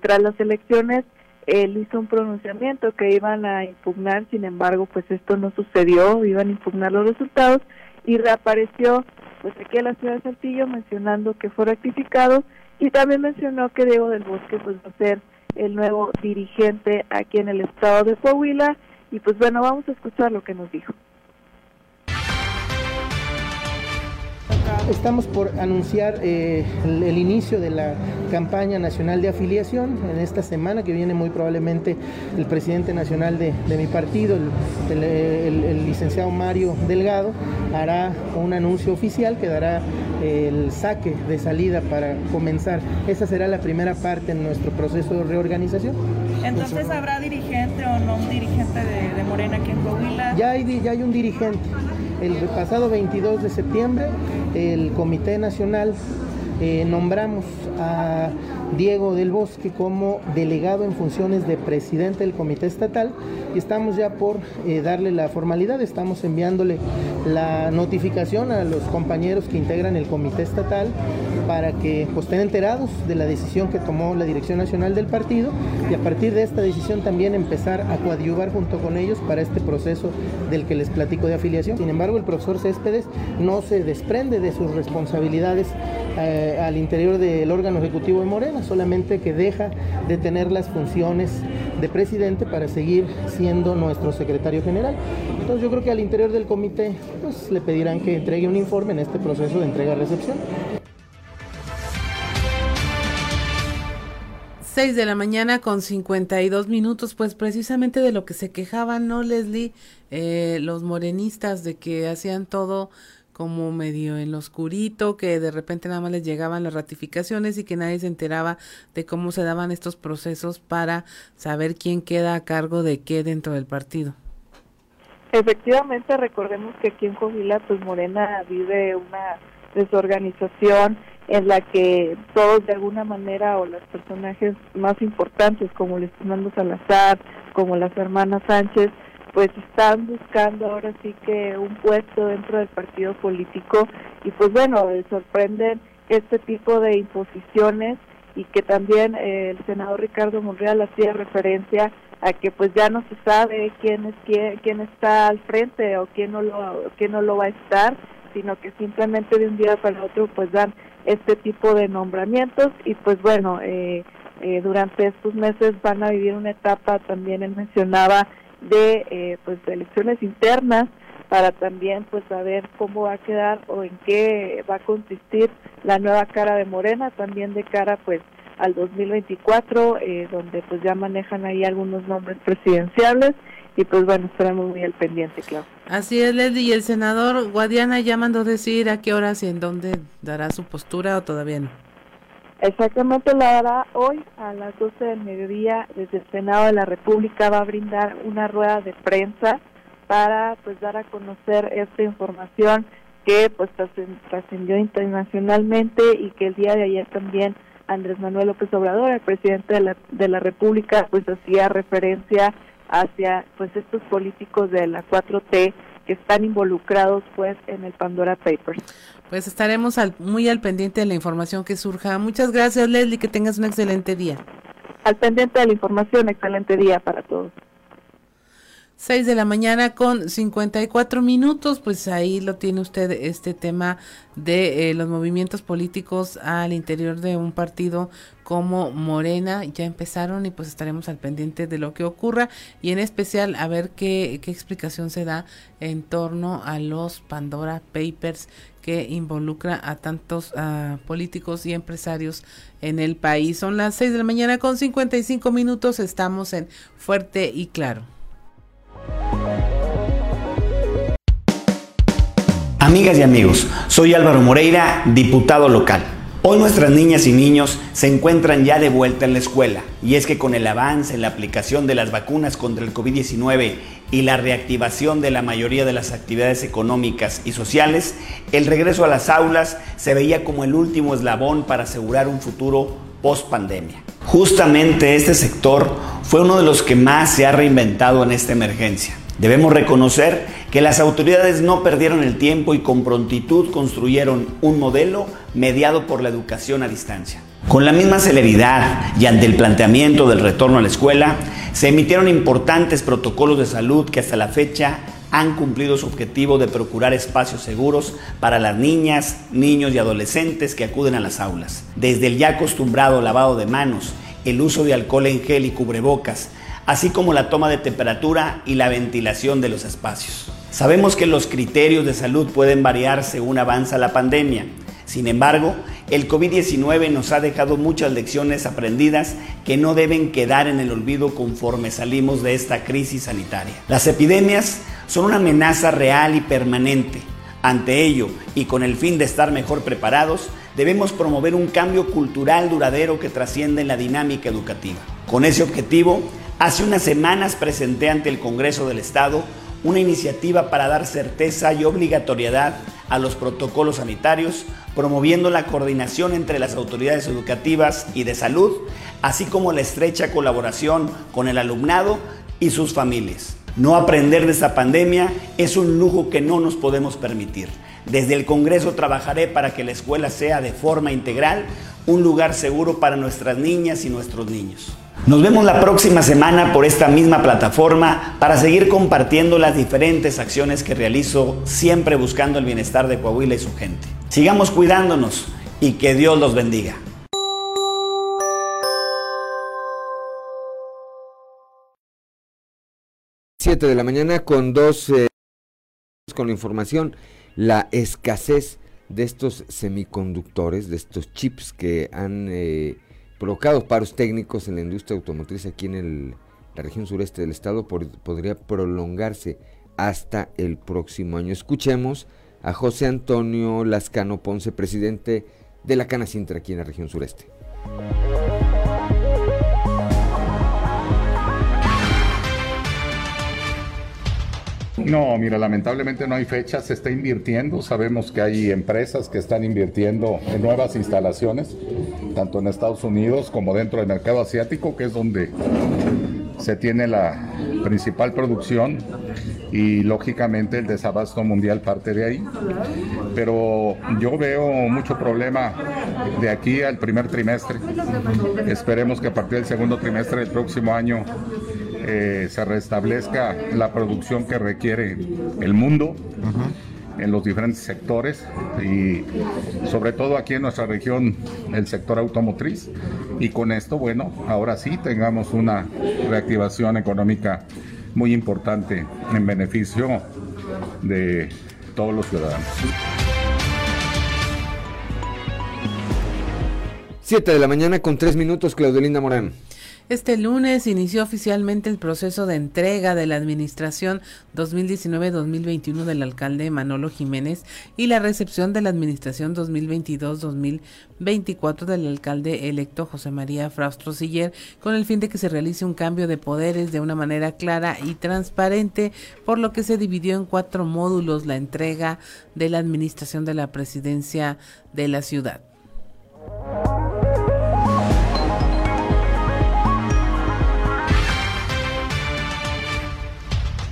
tras las elecciones él hizo un pronunciamiento que iban a impugnar, sin embargo, pues esto no sucedió, iban a impugnar los resultados y reapareció pues aquí en la ciudad de Saltillo mencionando que fue rectificado y también mencionó que Diego del Bosque pues va a ser el nuevo dirigente aquí en el estado de Coahuila y pues bueno, vamos a escuchar lo que nos dijo. Estamos por anunciar eh, el, inicio de la campaña nacional de afiliación en esta semana que viene muy probablemente el presidente nacional de, mi partido, el, licenciado Mario Delgado, hará un anuncio oficial que dará el saque de salida para comenzar. Esa será la primera parte en nuestro proceso de reorganización. Entonces, ¿habrá dirigente o no un dirigente de, Morena aquí en Coahuila? Ya hay, ya hay un dirigente. El pasado 22 de septiembre, el Comité Nacional eh, nombramos a Diego del Bosque como delegado en funciones de presidente del Comité Estatal y estamos ya por eh, darle la formalidad, estamos enviándole la notificación a los compañeros que integran el Comité Estatal para que pues, estén enterados de la decisión que tomó la Dirección Nacional del partido y a partir de esta decisión también empezar a coadyuvar junto con ellos para este proceso del que les platico de afiliación. Sin embargo, el profesor Céspedes no se desprende de sus responsabilidades eh, al interior del órgano ejecutivo de Morena, solamente que deja de tener las funciones de presidente para seguir siendo nuestro secretario general. Entonces yo creo que al interior del comité pues, le pedirán que entregue un informe en este proceso de entrega-recepción. 6 de la mañana con 52 minutos, pues precisamente de lo que se quejaban, ¿no, Leslie? Eh, los morenistas de que hacían todo como medio en lo oscurito, que de repente nada más les llegaban las ratificaciones y que nadie se enteraba de cómo se daban estos procesos para saber quién queda a cargo de qué dentro del partido. Efectivamente, recordemos que aquí en Covila, pues Morena vive una desorganización en la que todos de alguna manera o los personajes más importantes como Luis Fernando Salazar, como las hermanas Sánchez, pues están buscando ahora sí que un puesto dentro del partido político y pues bueno, sorprenden este tipo de imposiciones y que también eh, el senador Ricardo Monreal hacía referencia a que pues ya no se sabe quién es quién, quién está al frente o quién no lo quién no lo va a estar, sino que simplemente de un día para otro pues dan este tipo de nombramientos y pues bueno, eh, eh, durante estos meses van a vivir una etapa, también él mencionaba, de eh, pues elecciones internas para también pues saber cómo va a quedar o en qué va a consistir la nueva cara de Morena, también de cara pues al 2024, eh, donde pues ya manejan ahí algunos nombres presidenciales y pues bueno, estaremos muy al pendiente, claro. Así es, Leslie, y el senador Guadiana ya mandó decir a qué horas y en dónde dará su postura o todavía no. Exactamente, la dará hoy a las 12 del mediodía. Desde el Senado de la República va a brindar una rueda de prensa para pues dar a conocer esta información que pues trascendió internacionalmente y que el día de ayer también Andrés Manuel López Obrador, el presidente de la, de la República, pues hacía referencia hacia pues estos políticos de la 4T que están involucrados pues en el Pandora Papers. Pues estaremos al, muy al pendiente de la información que surja. Muchas gracias Leslie, que tengas un excelente día. Al pendiente de la información, excelente día para todos. 6 de la mañana con 54 minutos, pues ahí lo tiene usted este tema de eh, los movimientos políticos al interior de un partido como Morena, ya empezaron y pues estaremos al pendiente de lo que ocurra y en especial a ver qué, qué explicación se da en torno a los Pandora Papers que involucra a tantos políticos y empresarios en el país. Son las 6 de la mañana con 55 minutos, estamos en Fuerte y Claro. Amigas y amigos, soy Álvaro Moreira, diputado local. Hoy nuestras niñas y niños se encuentran ya de vuelta en la escuela y es que con el avance en la aplicación de las vacunas contra el COVID-19 y la reactivación de la mayoría de las actividades económicas y sociales, el regreso a las aulas se veía como el último eslabón para asegurar un futuro post pandemia. Justamente este sector fue uno de los que más se ha reinventado en esta emergencia. Debemos reconocer que las autoridades no perdieron el tiempo y con prontitud construyeron un modelo mediado por la educación a distancia. Con la misma celeridad y ante el planteamiento del retorno a la escuela, se emitieron importantes protocolos de salud que hasta la fecha han cumplido su objetivo de procurar espacios seguros para las niñas, niños y adolescentes que acuden a las aulas. Desde el ya acostumbrado lavado de manos, el uso de alcohol en gel y cubrebocas, así como la toma de temperatura y la ventilación de los espacios. Sabemos que los criterios de salud pueden variar según avanza la pandemia. Sin embargo, el COVID-19 nos ha dejado muchas lecciones aprendidas que no deben quedar en el olvido conforme salimos de esta crisis sanitaria. Las epidemias son una amenaza real y permanente. Ante ello, y con el fin de estar mejor preparados, debemos promover un cambio cultural duradero que trascienda en la dinámica educativa. Con ese objetivo, hace unas semanas presenté ante el Congreso del Estado una iniciativa para dar certeza y obligatoriedad a los protocolos sanitarios, promoviendo la coordinación entre las autoridades educativas y de salud, así como la estrecha colaboración con el alumnado y sus familias. No aprender de esta pandemia es un lujo que no nos podemos permitir. Desde el Congreso trabajaré para que la escuela sea de forma integral un lugar seguro para nuestras niñas y nuestros niños. Nos vemos la próxima semana por esta misma plataforma para seguir compartiendo las diferentes acciones que realizo, siempre buscando el bienestar de Coahuila y su gente. Sigamos cuidándonos y que Dios los bendiga. Siete de la mañana con dos eh, con la información, la escasez de estos semiconductores, de estos chips que han eh, provocado paros técnicos en la industria automotriz aquí en la región sureste del estado podría prolongarse hasta el próximo año. Escuchemos a José Antonio Lascano Ponce, presidente de la Cana Sintra aquí en la región sureste. No, mira, lamentablemente no hay fecha, se está invirtiendo, sabemos que hay empresas que están invirtiendo en nuevas instalaciones, tanto en Estados Unidos como dentro del mercado asiático, que es donde se tiene la principal producción y lógicamente el desabasto mundial parte de ahí. Pero yo veo mucho problema de aquí al primer trimestre. Esperemos que a partir del segundo trimestre del próximo año eh, se restablezca la producción que requiere el mundo. en los diferentes sectores y sobre todo aquí en nuestra región el sector automotriz y con esto bueno ahora sí tengamos una reactivación económica muy importante en beneficio de todos los ciudadanos. Siete de la mañana con tres minutos, Claudelinda Morán. Este lunes inició oficialmente el proceso de entrega de la administración 2019-2021 del alcalde Manolo Jiménez y la recepción de la administración 2022-2024 del alcalde electo José María Fraustro Siller con el fin de que se realice un cambio de poderes de una manera clara y transparente, por lo que se dividió en cuatro módulos la entrega de la administración de la presidencia de la ciudad.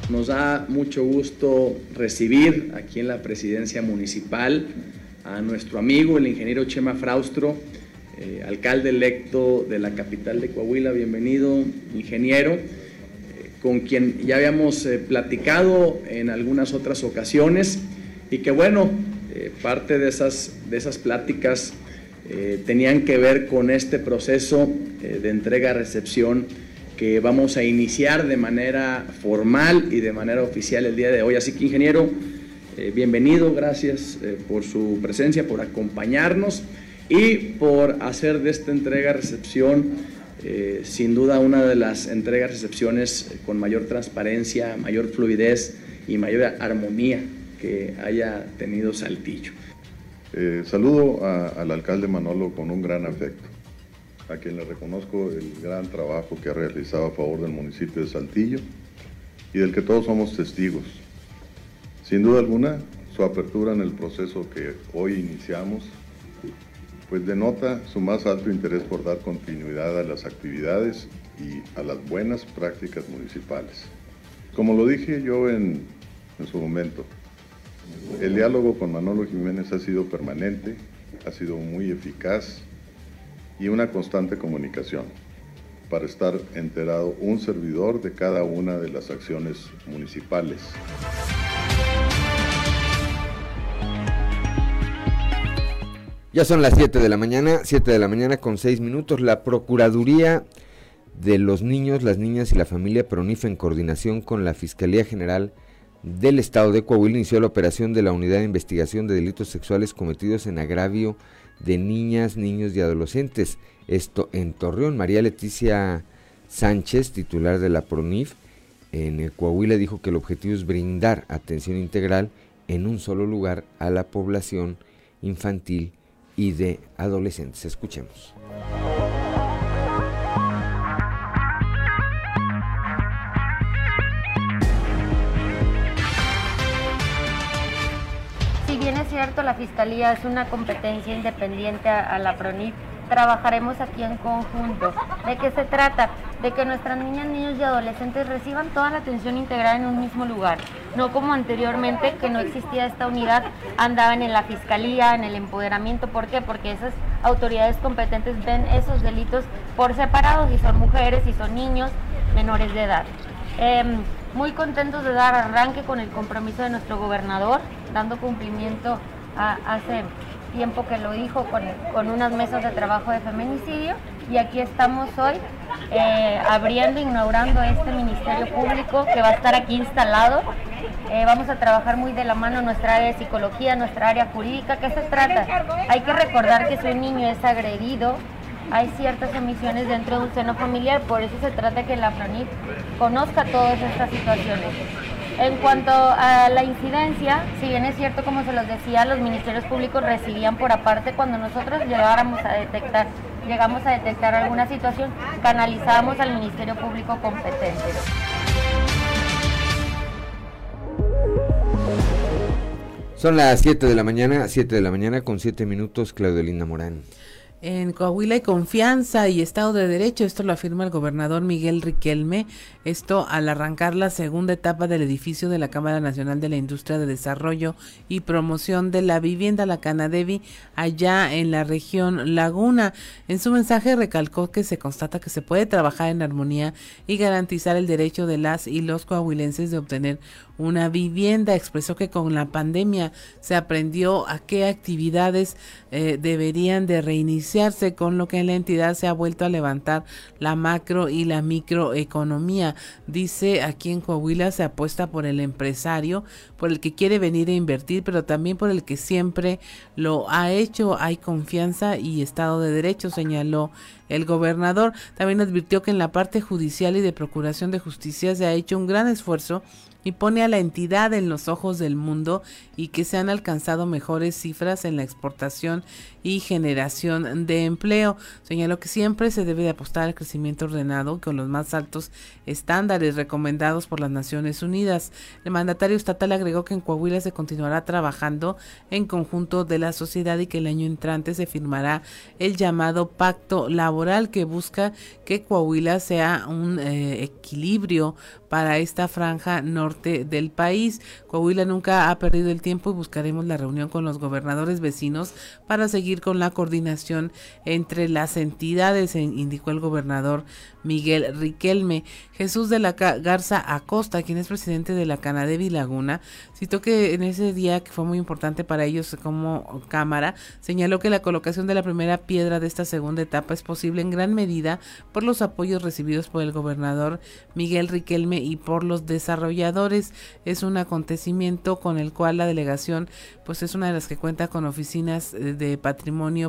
Nos da mucho gusto recibir aquí en la presidencia municipal a nuestro amigo, el ingeniero Chema Fraustro, eh, alcalde electo de la capital de Coahuila. Bienvenido, ingeniero, eh, con quien ya habíamos eh, platicado en algunas otras ocasiones y que bueno, parte de esas, de esas pláticas tenían que ver con este proceso de entrega-recepción que vamos a iniciar de manera formal y de manera oficial el día de hoy. Así que, ingeniero, eh, bienvenido, gracias eh, por su presencia, por acompañarnos y por hacer de esta entrega-recepción eh, sin duda una de las entregas-recepciones con mayor transparencia, mayor fluidez y mayor armonía que haya tenido Saltillo. saludo al alcalde Manolo con un gran afecto a quien le reconozco el gran trabajo que ha realizado a favor del municipio de Saltillo y del que todos somos testigos. Sin duda alguna, su apertura en el proceso que hoy iniciamos, pues denota su más alto interés por dar continuidad a las actividades y a las buenas prácticas municipales. Como lo dije yo en, en su momento, el diálogo con Manolo Jiménez ha sido permanente, ha sido muy eficaz y una constante comunicación para estar enterado un servidor de cada una de las acciones municipales. Ya son las 7 de la mañana, 7 de la mañana con 6 minutos. La Procuraduría de los Niños, las Niñas y la Familia PRONIF en coordinación con la Fiscalía General del Estado de Coahuila inició la operación de la Unidad de Investigación de Delitos Sexuales cometidos en agravio de niñas, niños y adolescentes. Esto en Torreón. María Leticia Sánchez, titular de la PRONIF, en el Coahuila dijo que el objetivo es brindar atención integral en un solo lugar a la población infantil y de adolescentes. Escuchemos. Cierto, la Fiscalía es una competencia independiente a, la PRONIF, trabajaremos aquí en conjunto. ¿De qué se trata? De que nuestras niñas, niños y adolescentes reciban toda la atención integral en un mismo lugar, no como anteriormente que no existía esta unidad, andaban en la fiscalía, en el empoderamiento. ¿Por qué? Porque esas autoridades competentes ven esos delitos por separado, si son mujeres, si son niños menores de edad. Em, muy contentos de dar arranque con el compromiso de nuestro gobernador, dando cumplimiento a, hace tiempo que lo dijo con, con unas mesas de trabajo de feminicidio y aquí estamos hoy eh, abriendo, inaugurando este Ministerio Público que va a estar aquí instalado. Eh, vamos a trabajar muy de la mano nuestra área de psicología, nuestra área jurídica. ¿Qué se trata? Hay que recordar que si un niño es agredido, hay ciertas omisiones dentro de un seno familiar, por eso se trata que la FRONIP conozca todas estas situaciones. En cuanto a la incidencia, si bien es cierto, como se los decía, los ministerios públicos recibían por aparte cuando nosotros llegáramos a detectar, llegamos a detectar alguna situación, canalizábamos al Ministerio Público competente. Son las 7 de la mañana, 7 de la mañana con 7 minutos, Claudio Linda Morán. En Coahuila hay confianza y Estado de Derecho, esto lo afirma el gobernador Miguel Riquelme, esto al arrancar la segunda etapa del edificio de la Cámara Nacional de la Industria de Desarrollo y Promoción de la Vivienda, la Canadevi, allá en la región Laguna. En su mensaje recalcó que se constata que se puede trabajar en armonía y garantizar el derecho de las y los coahuilenses de obtener una vivienda. Expresó que con la pandemia se aprendió a qué actividades eh, deberían de con lo que en la entidad se ha vuelto a levantar la macro y la microeconomía. Dice aquí en Coahuila se apuesta por el empresario, por el que quiere venir a invertir, pero también por el que siempre lo ha hecho. Hay confianza y Estado de Derecho, señaló el gobernador. También advirtió que en la parte judicial y de procuración de justicia se ha hecho un gran esfuerzo y pone a la entidad en los ojos del mundo y que se han alcanzado mejores cifras en la exportación y generación de empleo. Señaló que siempre se debe de apostar al crecimiento ordenado con los más altos estándares recomendados por las Naciones Unidas. El mandatario estatal agregó que en Coahuila se continuará trabajando en conjunto de la sociedad y que el año entrante se firmará el llamado pacto laboral que busca que Coahuila sea un eh, equilibrio para esta franja norte del país. Coahuila nunca ha perdido el tiempo y buscaremos la reunión con los gobernadores vecinos para seguir con la coordinación entre las entidades, indicó el gobernador Miguel Riquelme. Jesús de la Garza Acosta, quien es presidente de la Canadevi Laguna, citó que en ese día que fue muy importante para ellos como Cámara, señaló que la colocación de la primera piedra de esta segunda etapa es posible en gran medida por los apoyos recibidos por el gobernador Miguel Riquelme y por los desarrolladores. Es un acontecimiento con el cual la delegación pues es una de las que cuenta con oficinas eh, de patrimonio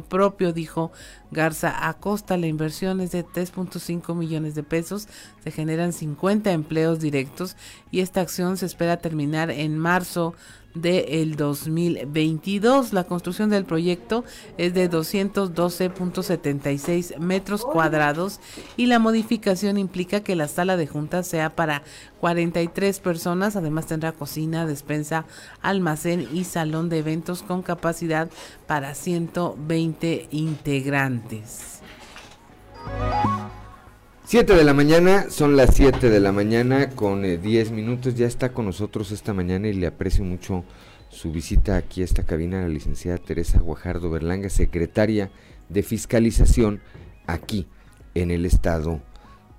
propio, dijo Garza Acosta. La inversión es de 3.5 millones de pesos, se generan 50 empleos directos y esta acción se espera terminar en marzo del 2022. La construcción del proyecto es de 212.76 metros cuadrados y la modificación implica que la sala de juntas sea para 43 personas. Además tendrá cocina, despensa, almacén y salón de eventos con capacidad para 120 integrantes. 7 de la mañana, son las 7 de la mañana con 10 eh, minutos. Ya está con nosotros esta mañana y le aprecio mucho su visita aquí a esta cabina la licenciada Teresa Guajardo Berlanga, secretaria de Fiscalización aquí en el estado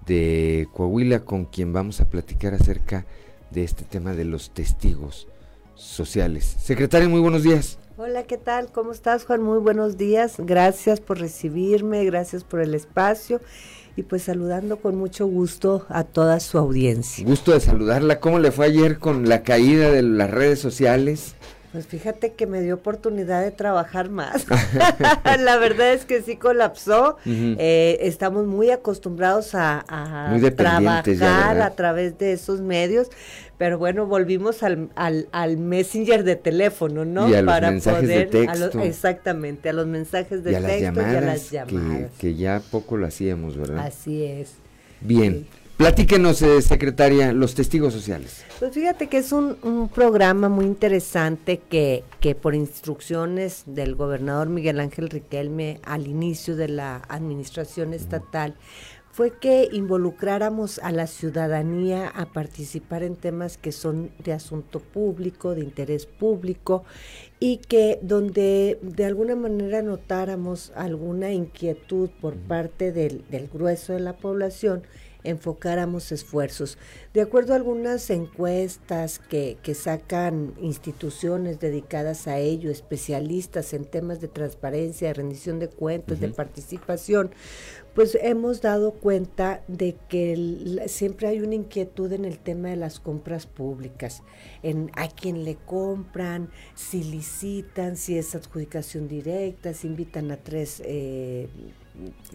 de Coahuila, con quien vamos a platicar acerca de este tema de los testigos sociales. Secretaria, muy buenos días. Hola, ¿qué tal? ¿Cómo estás, Juan? Muy buenos días. Gracias por recibirme, gracias por el espacio y pues saludando con mucho gusto a toda su audiencia. Gusto de saludarla. ¿Cómo le fue ayer con la caída de las redes sociales? Pues fíjate que me dio oportunidad de trabajar más. <laughs> <laughs> la verdad es que sí colapsó. Eh, estamos muy acostumbrados a, trabajar a través de esos medios, pero bueno, volvimos al, al, messenger de teléfono, ¿no? Y a los mensajes de texto. exactamente, a los mensajes de texto y a las llamadas. Que, ya poco lo hacíamos, ¿verdad? Así es. Bien. Platíquenos, eh, secretaria, los testigos sociales. Pues fíjate que es un, un programa muy interesante que, que por instrucciones del gobernador Miguel Ángel Riquelme al inicio de la administración estatal, fue que involucráramos a la ciudadanía a participar en temas que son de asunto público, de interés público, y que donde de alguna manera notáramos alguna inquietud por parte del, del grueso de la población, enfocáramos esfuerzos. De acuerdo a algunas encuestas que, que, sacan instituciones dedicadas a ello, especialistas en temas de transparencia, de rendición de cuentas, de participación, pues hemos dado cuenta de que siempre hay una inquietud en el tema de las compras públicas, en a quién le compran, si licitan, si es adjudicación directa, si invitan a tres eh,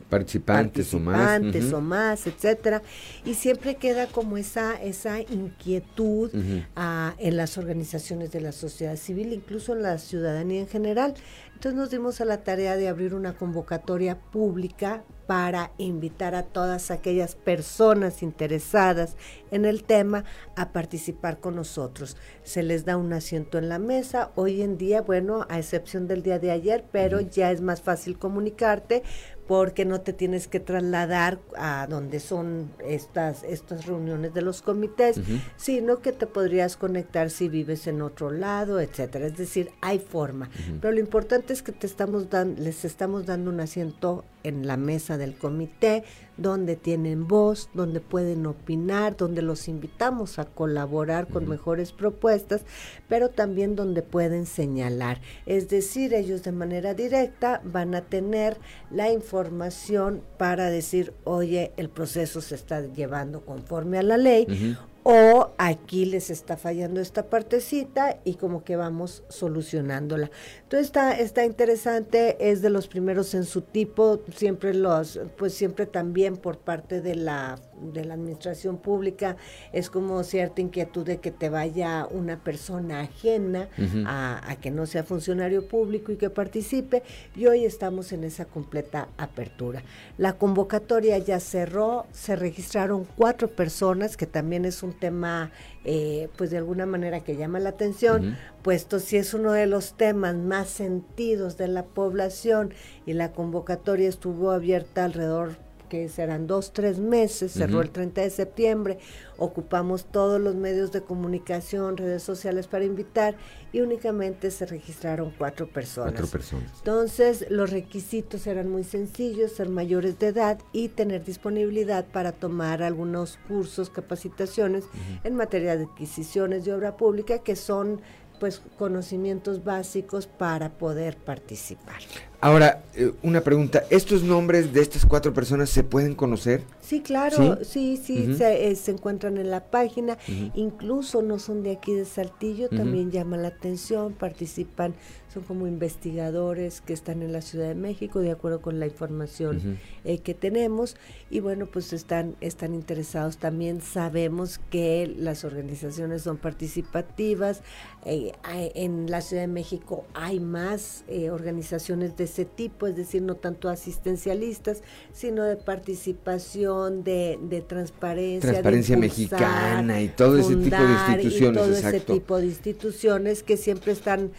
participantes, o más, o más, etcétera, y siempre queda como esa esa inquietud ah, en las organizaciones de la sociedad civil, incluso en la ciudadanía en general. Entonces nos dimos a la tarea de abrir una convocatoria pública para invitar a todas aquellas personas interesadas en el tema a participar con nosotros. Se les da un asiento en la mesa. Hoy en día, bueno, a excepción del día de ayer, pero ya es más fácil comunicarte porque no te tienes que trasladar a donde son estas, estas reuniones de los comités, sino que te podrías conectar si vives en otro lado, etcétera. Es decir, hay forma. Pero lo importante es que te estamos dando, les estamos dando un asiento en la mesa del comité, donde tienen voz, donde pueden opinar, donde los invitamos a colaborar con mejores propuestas, pero también donde pueden señalar. Es decir, ellos de manera directa van a tener la información para decir, oye, el proceso se está llevando conforme a la ley o aquí les está fallando esta partecita y como que vamos solucionándola. Entonces está, está interesante, es de los primeros en su tipo, siempre los, pues siempre también por parte de la de la administración pública es como cierta inquietud de que te vaya una persona ajena a, que no sea funcionario público y que participe y hoy estamos en esa completa apertura. La convocatoria ya cerró, se registraron cuatro personas, que también es un tema eh, pues de alguna manera que llama la atención, puesto si es uno de los temas más sentidos de la población y la convocatoria estuvo abierta alrededor que serán dos, tres meses, cerró el 30 de septiembre, ocupamos todos los medios de comunicación, redes sociales para invitar y únicamente se registraron cuatro personas. Cuatro personas. Entonces, los requisitos eran muy sencillos, ser mayores de edad y tener disponibilidad para tomar algunos cursos, capacitaciones en materia de adquisiciones de obra pública que son pues conocimientos básicos para poder participar. Ahora, eh, una pregunta, ¿estos nombres de estas cuatro personas se pueden conocer? Sí, claro, sí, sí, eh, se, encuentran en la página, incluso no son de aquí de Saltillo, también llama la atención, participan, son como investigadores que están en la Ciudad de México, de acuerdo con la información eh, que tenemos, y bueno, pues están, están interesados. También sabemos que las organizaciones son participativas, en la Ciudad de México hay más organizaciones de ese tipo, es decir, no tanto asistencialistas, sino de participación, de, de transparencia. Transparencia mexicana y todo ese tipo de instituciones. Y todo ese tipo de instituciones que siempre están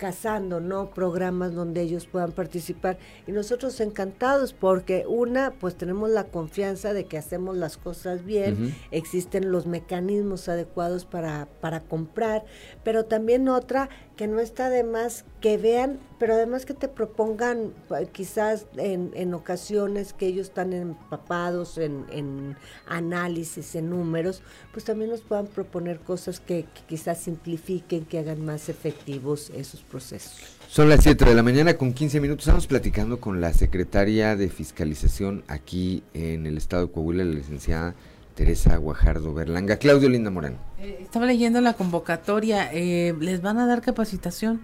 cazando, ¿no? Programas donde ellos puedan participar. Y nosotros encantados porque una, pues tenemos la confianza de que hacemos las cosas bien, existen los mecanismos adecuados para, para comprar, pero también otra que no está de más que vean, pero además que te propongan pues, quizás en, en ocasiones que ellos están empapados en, en, análisis, en números, pues también nos puedan proponer cosas que, quizás simplifiquen, que hagan más efectivos esos procesos. Son las 7 de la mañana con 15 minutos. Estamos platicando con la secretaria de Fiscalización aquí en el estado de Coahuila, la licenciada Teresa Guajardo Berlanga. Claudio Linda Morán. Eh, estaba leyendo la convocatoria. Eh, ¿Les van a dar capacitación?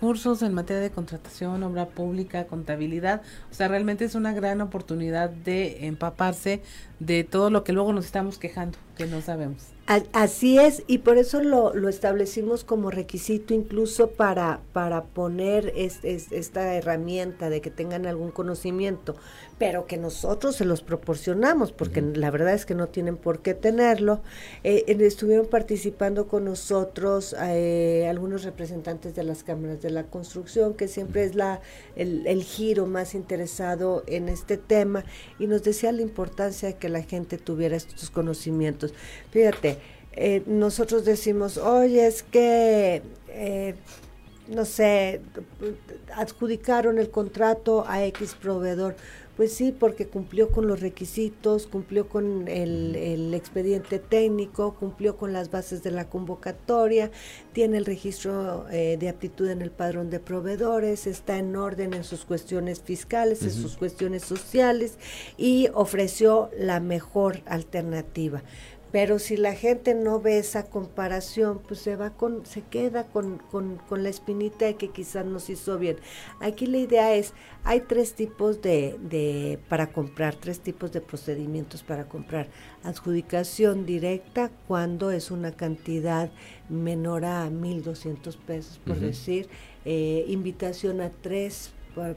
Cursos en materia de contratación, obra pública, contabilidad. O sea, realmente es una gran oportunidad de empaparse de todo lo que luego nos estamos quejando, que no sabemos. Así es, y por eso lo, lo establecimos como requisito incluso para, para poner esta herramienta de que tengan algún conocimiento, pero que nosotros se los proporcionamos, porque la verdad es que no tienen por qué tenerlo. Eh, estuvieron participando con nosotros eh, algunos representantes de las cámaras de la construcción, que siempre es la, el, el giro más interesado en este tema, y nos decía la importancia de que la gente tuviera estos conocimientos. Fíjate, eh, nosotros decimos, oye, es que, eh, no sé, adjudicaron el contrato a X proveedor. Pues sí, porque cumplió con los requisitos, cumplió con el, expediente técnico, cumplió con las bases de la convocatoria, tiene el registro eh, de aptitud en el padrón de proveedores, está en orden en sus cuestiones fiscales, en sus cuestiones sociales y ofreció la mejor alternativa. Pero si la gente no ve esa comparación, pues se va con, se queda con, con, con, la espinita de que quizás nos hizo bien. Aquí la idea es, hay tres tipos de, de, para comprar, tres tipos de procedimientos para comprar. Adjudicación directa cuando es una cantidad menor a 1.200 pesos, por decir. Eh, invitación a tres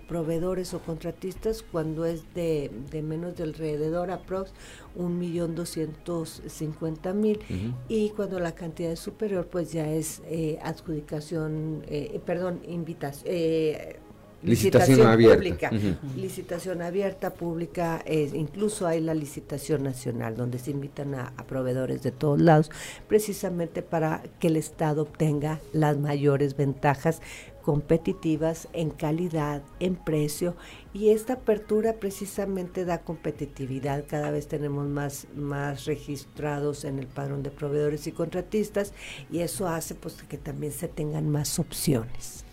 proveedores o contratistas cuando es de, de menos de alrededor aprox un millón doscientos cincuenta mil. Y cuando la cantidad es superior pues ya es eh, adjudicación eh, perdón invitación eh, licitación, pública, licitación abierta, pública, incluso hay la licitación nacional, donde se invitan a, proveedores de todos lados, precisamente para que el Estado obtenga las mayores ventajas competitivas en calidad, en precio y esta apertura precisamente da competitividad. Cada vez tenemos más, más registrados en el padrón de proveedores y contratistas y eso hace pues que también se tengan más opciones.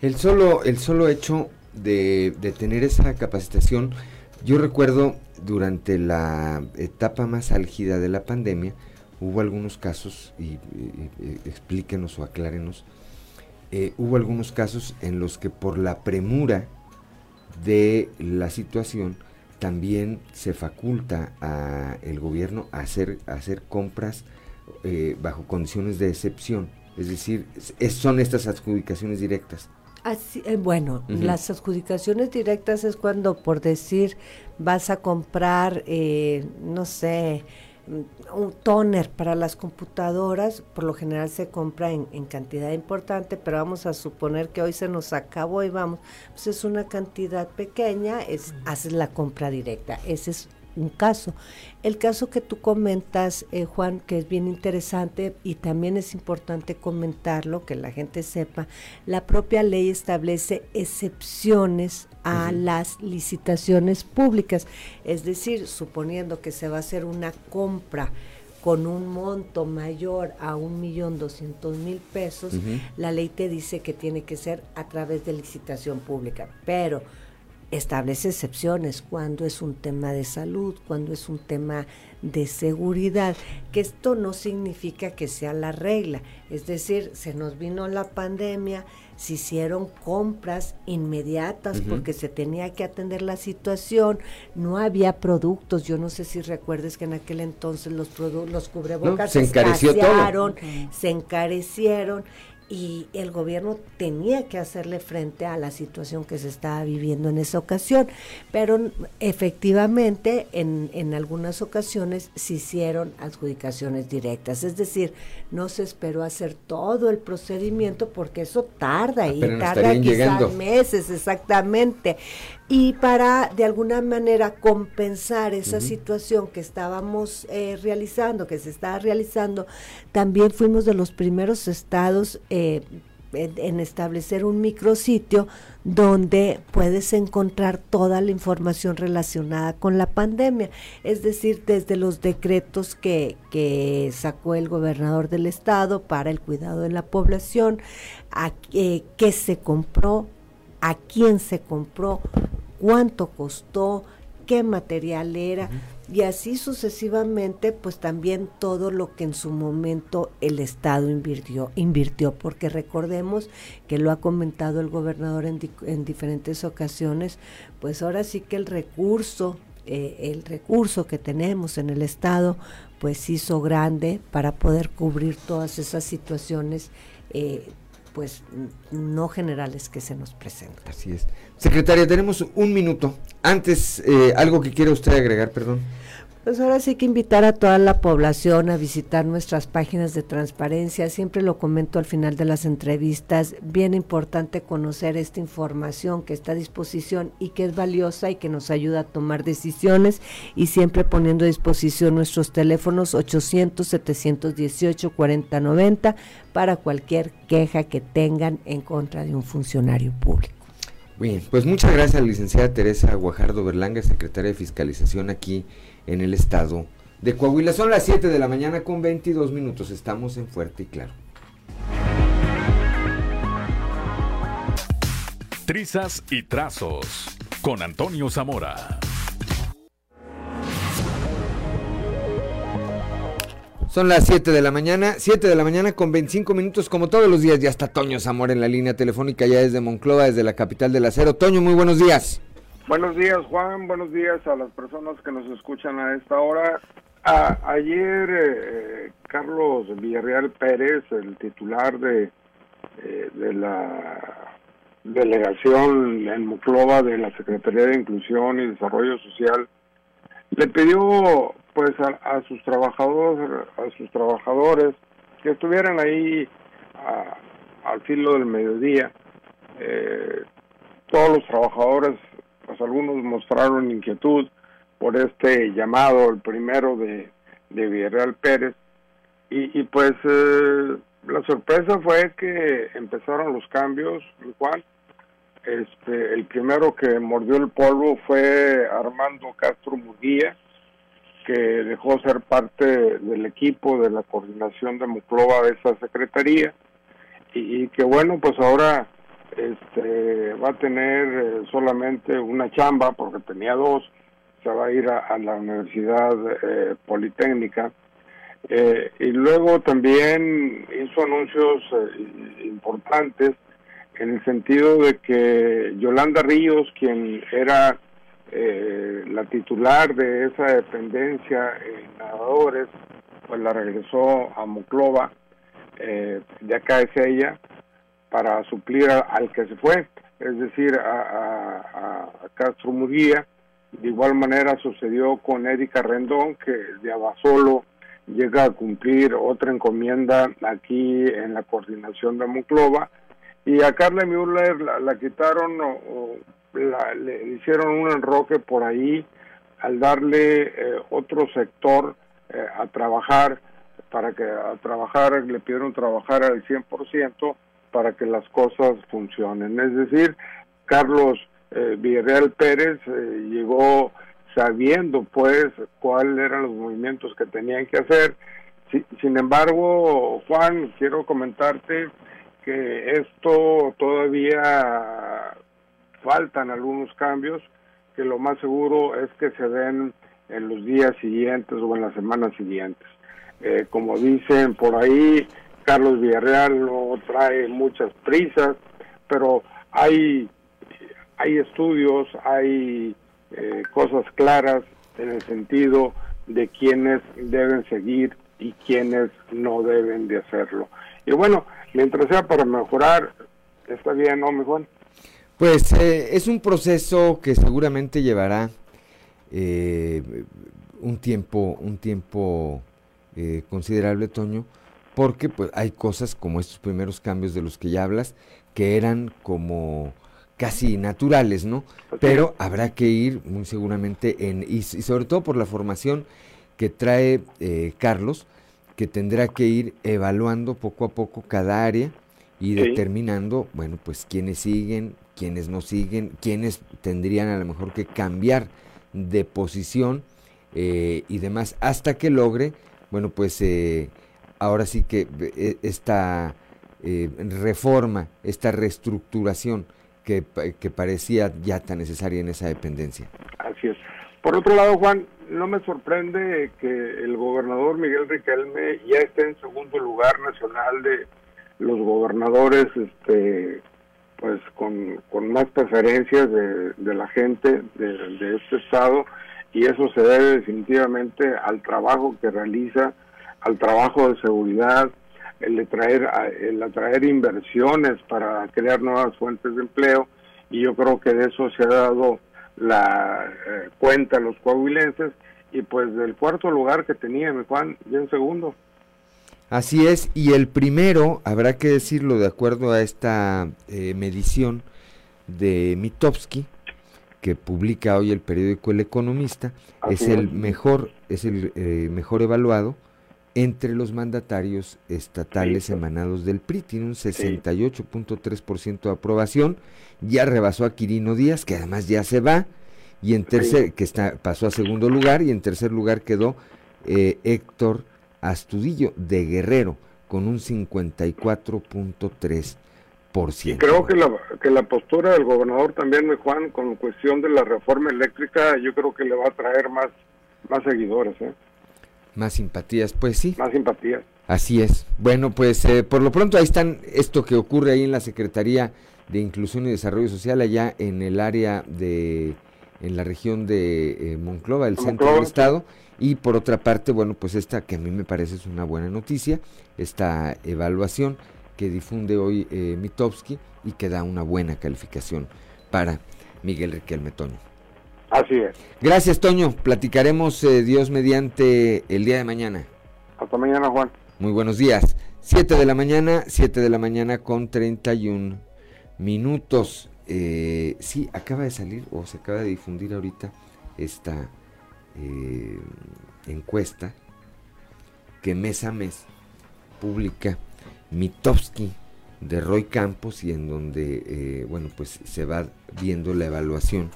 El solo, el solo hecho de, tener esa capacitación, yo recuerdo durante la etapa más álgida de la pandemia, hubo algunos casos, y explíquenos o aclárenos, eh, hubo algunos casos en los que por la premura de la situación también se faculta a el gobierno a hacer, hacer compras eh, bajo condiciones de excepción. Es decir, son estas adjudicaciones directas. Así, eh, bueno, las adjudicaciones directas es cuando, por decir, vas a comprar, no sé, un toner para las computadoras, por lo general se compra en, cantidad importante, pero vamos a suponer que hoy se nos acabó y vamos, pues es una cantidad pequeña, es, haces la compra directa. Ese es un caso. El caso que tú comentas, eh, Juan, que es bien interesante y también es importante comentarlo, que la gente sepa, la propia ley establece excepciones a las licitaciones públicas, es decir, suponiendo que se va a hacer una compra con un monto mayor a un millón doscientos mil pesos, la ley te dice que tiene que ser a través de licitación pública, pero establece excepciones cuando es un tema de salud, cuando es un tema de seguridad, que esto no significa que sea la regla, es decir, se nos vino la pandemia, se hicieron compras inmediatas porque se tenía que atender la situación, no había productos, yo no sé si recuerdes que en aquel entonces los los cubrebocas se, encarecieron, se encarecieron y el gobierno tenía que hacerle frente a la situación que se estaba viviendo en esa ocasión. Pero efectivamente, en, en algunas ocasiones se hicieron adjudicaciones directas, es decir, no se esperó hacer todo el procedimiento porque eso tarda y tarda quizás meses, exactamente. Y para de alguna manera compensar esa situación que estábamos eh, realizando, que se estaba realizando, también fuimos de los primeros estados eh, en, establecer un micrositio donde puedes encontrar toda la información relacionada con la pandemia, es decir, desde los decretos que, que sacó el gobernador del estado para el cuidado de la población, a eh, qué se compró, a quién se compró, cuánto costó, qué material era y así sucesivamente pues también todo lo que en su momento el Estado invirtió, invirtió porque recordemos que lo ha comentado el gobernador en, en diferentes ocasiones, pues ahora sí que el recurso eh, el recurso que tenemos en el Estado pues hizo grande para poder cubrir todas esas situaciones eh, pues no generales que se nos presentan. Así es. Secretaria, tenemos un minuto. Antes, eh, algo que quiera usted agregar, perdón. Pues ahora sí que invitar a toda la población a visitar nuestras páginas de transparencia. Siempre lo comento al final de las entrevistas. Bien importante conocer esta información que está a disposición y que es valiosa y que nos ayuda a tomar decisiones. Y siempre poniendo a disposición nuestros teléfonos 800-718-4090 para cualquier queja que tengan en contra de un funcionario público. Bien, pues muchas gracias, licenciada Teresa Guajardo Berlanga, secretaria de Fiscalización aquí en el estado de Coahuila. Son las 7 de la mañana con 22 minutos. Estamos en Fuerte y Claro. Trizas y trazos con Antonio Zamora. Son las 7 de la mañana, 7 de la mañana con 25 minutos, como todos los días. Ya está Toño Zamora en la línea telefónica, ya desde Monclova, desde la capital del acero. Toño, muy buenos días. Buenos días, Juan. Buenos días a las personas que nos escuchan a esta hora. ayer, eh, Carlos Villarreal Pérez, el titular de, eh, la delegación en Muclova de la Secretaría de Inclusión y Desarrollo Social, le pidió pues a, sus trabajadores, a sus trabajadores que estuvieran ahí al filo del mediodía. Eh, todos los trabajadores pues algunos mostraron inquietud por este llamado, el primero de, de Villarreal Pérez, y, pues eh, la sorpresa fue que empezaron los cambios, Juan. Este, el primero que mordió el polvo fue Armando Castro Murguía, que dejó ser parte del equipo de la coordinación de Muclova de esa secretaría, y, y que bueno, pues ahora este, va a tener eh, solamente una chamba porque tenía dos, se va a ir a, la Universidad eh, Politécnica. Eh, y luego también hizo anuncios importantes en el sentido de que Yolanda Ríos, quien era la titular de esa dependencia en nadadores, pues la regresó a Moclova, de acá es ella, para suplir al que se fue, es decir, a, Castro Muría. De igual manera sucedió con Erika Rendón, que de Abasolo llega a cumplir otra encomienda aquí en la coordinación de Monclova. Y a Carla Müller la, quitaron o, le hicieron un enroque por ahí al darle eh, otro sector eh, a trabajar, para que a trabajar, le pidieron trabajar al 100%, para que las cosas funcionen. Es decir, Carlos eh, Villarreal Pérez eh, llegó sabiendo pues cuáles eran los movimientos que tenían que hacer. sin embargo, Juan, quiero comentarte que esto todavía faltan algunos cambios, que lo más seguro es que se den en los días siguientes o en las semanas siguientes. Eh, como dicen por ahí, Carlos Villarreal no trae muchas prisas, pero hay, hay estudios, hay eh, cosas claras en el sentido de quienes deben seguir y quienes no deben de hacerlo. Y bueno, mientras sea para mejorar, está bien, ¿no, mi Juan? Pues eh, es un proceso que seguramente llevará eh, un tiempo, un tiempo considerable, Toño, porque pues hay cosas como estos primeros cambios de los que ya hablas que eran como casi naturales, ¿no? Pero habrá que ir muy seguramente en y, sobre todo por la formación que trae eh, Carlos, que tendrá que ir evaluando poco a poco cada área y determinando, bueno, pues quiénes siguen, quiénes no siguen, quiénes tendrían a lo mejor que cambiar de posición eh, y demás, hasta que logre, bueno, pues eh, ahora sí que eh, esta eh, reforma, esta reestructuración que, parecía ya tan necesaria en esa dependencia. Así es. Por otro lado, Juan, no me sorprende que el gobernador Miguel Riquelme ya esté en segundo lugar nacional de los gobernadores, este, pues con, más preferencias de, la gente de este estado y eso se debe definitivamente al trabajo que realiza, al trabajo de seguridad, el de traer, el atraer inversiones para crear nuevas fuentes de empleo y yo creo que de eso se ha dado la eh, cuenta los coahuilenses y pues del cuarto lugar que tenía mi Juan, y en segundo. Así es, y el primero, habrá que decirlo de acuerdo a esta eh, medición de Mitowski, que publica hoy el periódico El Economista, es el mejor, es el eh, mejor evaluado entre los mandatarios estatales emanados del PRI. Tiene un 68.3% de aprobación, ya rebasó a Quirino Díaz, que además ya se va, y en tercer, que está, pasó a segundo lugar, y en tercer lugar quedó eh, Héctor Astudillo de Guerrero, con un 54.3%. Y creo que la, que la postura del gobernador también, Juan, con cuestión de la reforma eléctrica, yo creo que le va a traer más, más seguidores. ¿eh? Más simpatías, pues sí. Más simpatías. Así es. Bueno, pues eh, por lo pronto ahí están esto que ocurre ahí en la Secretaría de Inclusión y Desarrollo Social, allá en el área de, en la región de eh, Monclova, el centro del estado. Y por otra parte, bueno, pues esta que a mí me parece es una buena noticia, esta evaluación que difunde hoy eh, Mitowski y que da una buena calificación para Miguel Riquelme Toño. Así es. Gracias, Toño. Platicaremos eh, Dios mediante el día de mañana. Hasta mañana, Juan. Muy buenos días. 7 de la mañana, 7 de la mañana con 31 minutos. Eh, sí, acaba de salir o se acaba de difundir ahorita esta eh, encuesta que mes a mes publica Mitowski de Roy Campos y en donde, bueno, pues se va viendo la evaluación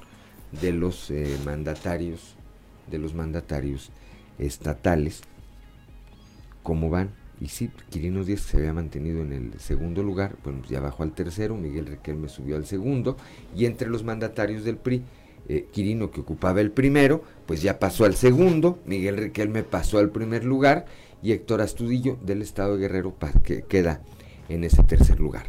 de los eh, mandatarios, de los mandatarios estatales, cómo van. Y sí, Quirino Díaz se había mantenido en el segundo lugar, bueno, ya bajó al tercero, Miguel Riquelme subió al segundo, y entre los mandatarios del PRI, eh, Quirino que ocupaba el primero, pues ya pasó al segundo, Miguel Riquelme pasó al primer lugar, y Héctor Astudillo del Estado de Guerrero que queda en ese tercer lugar.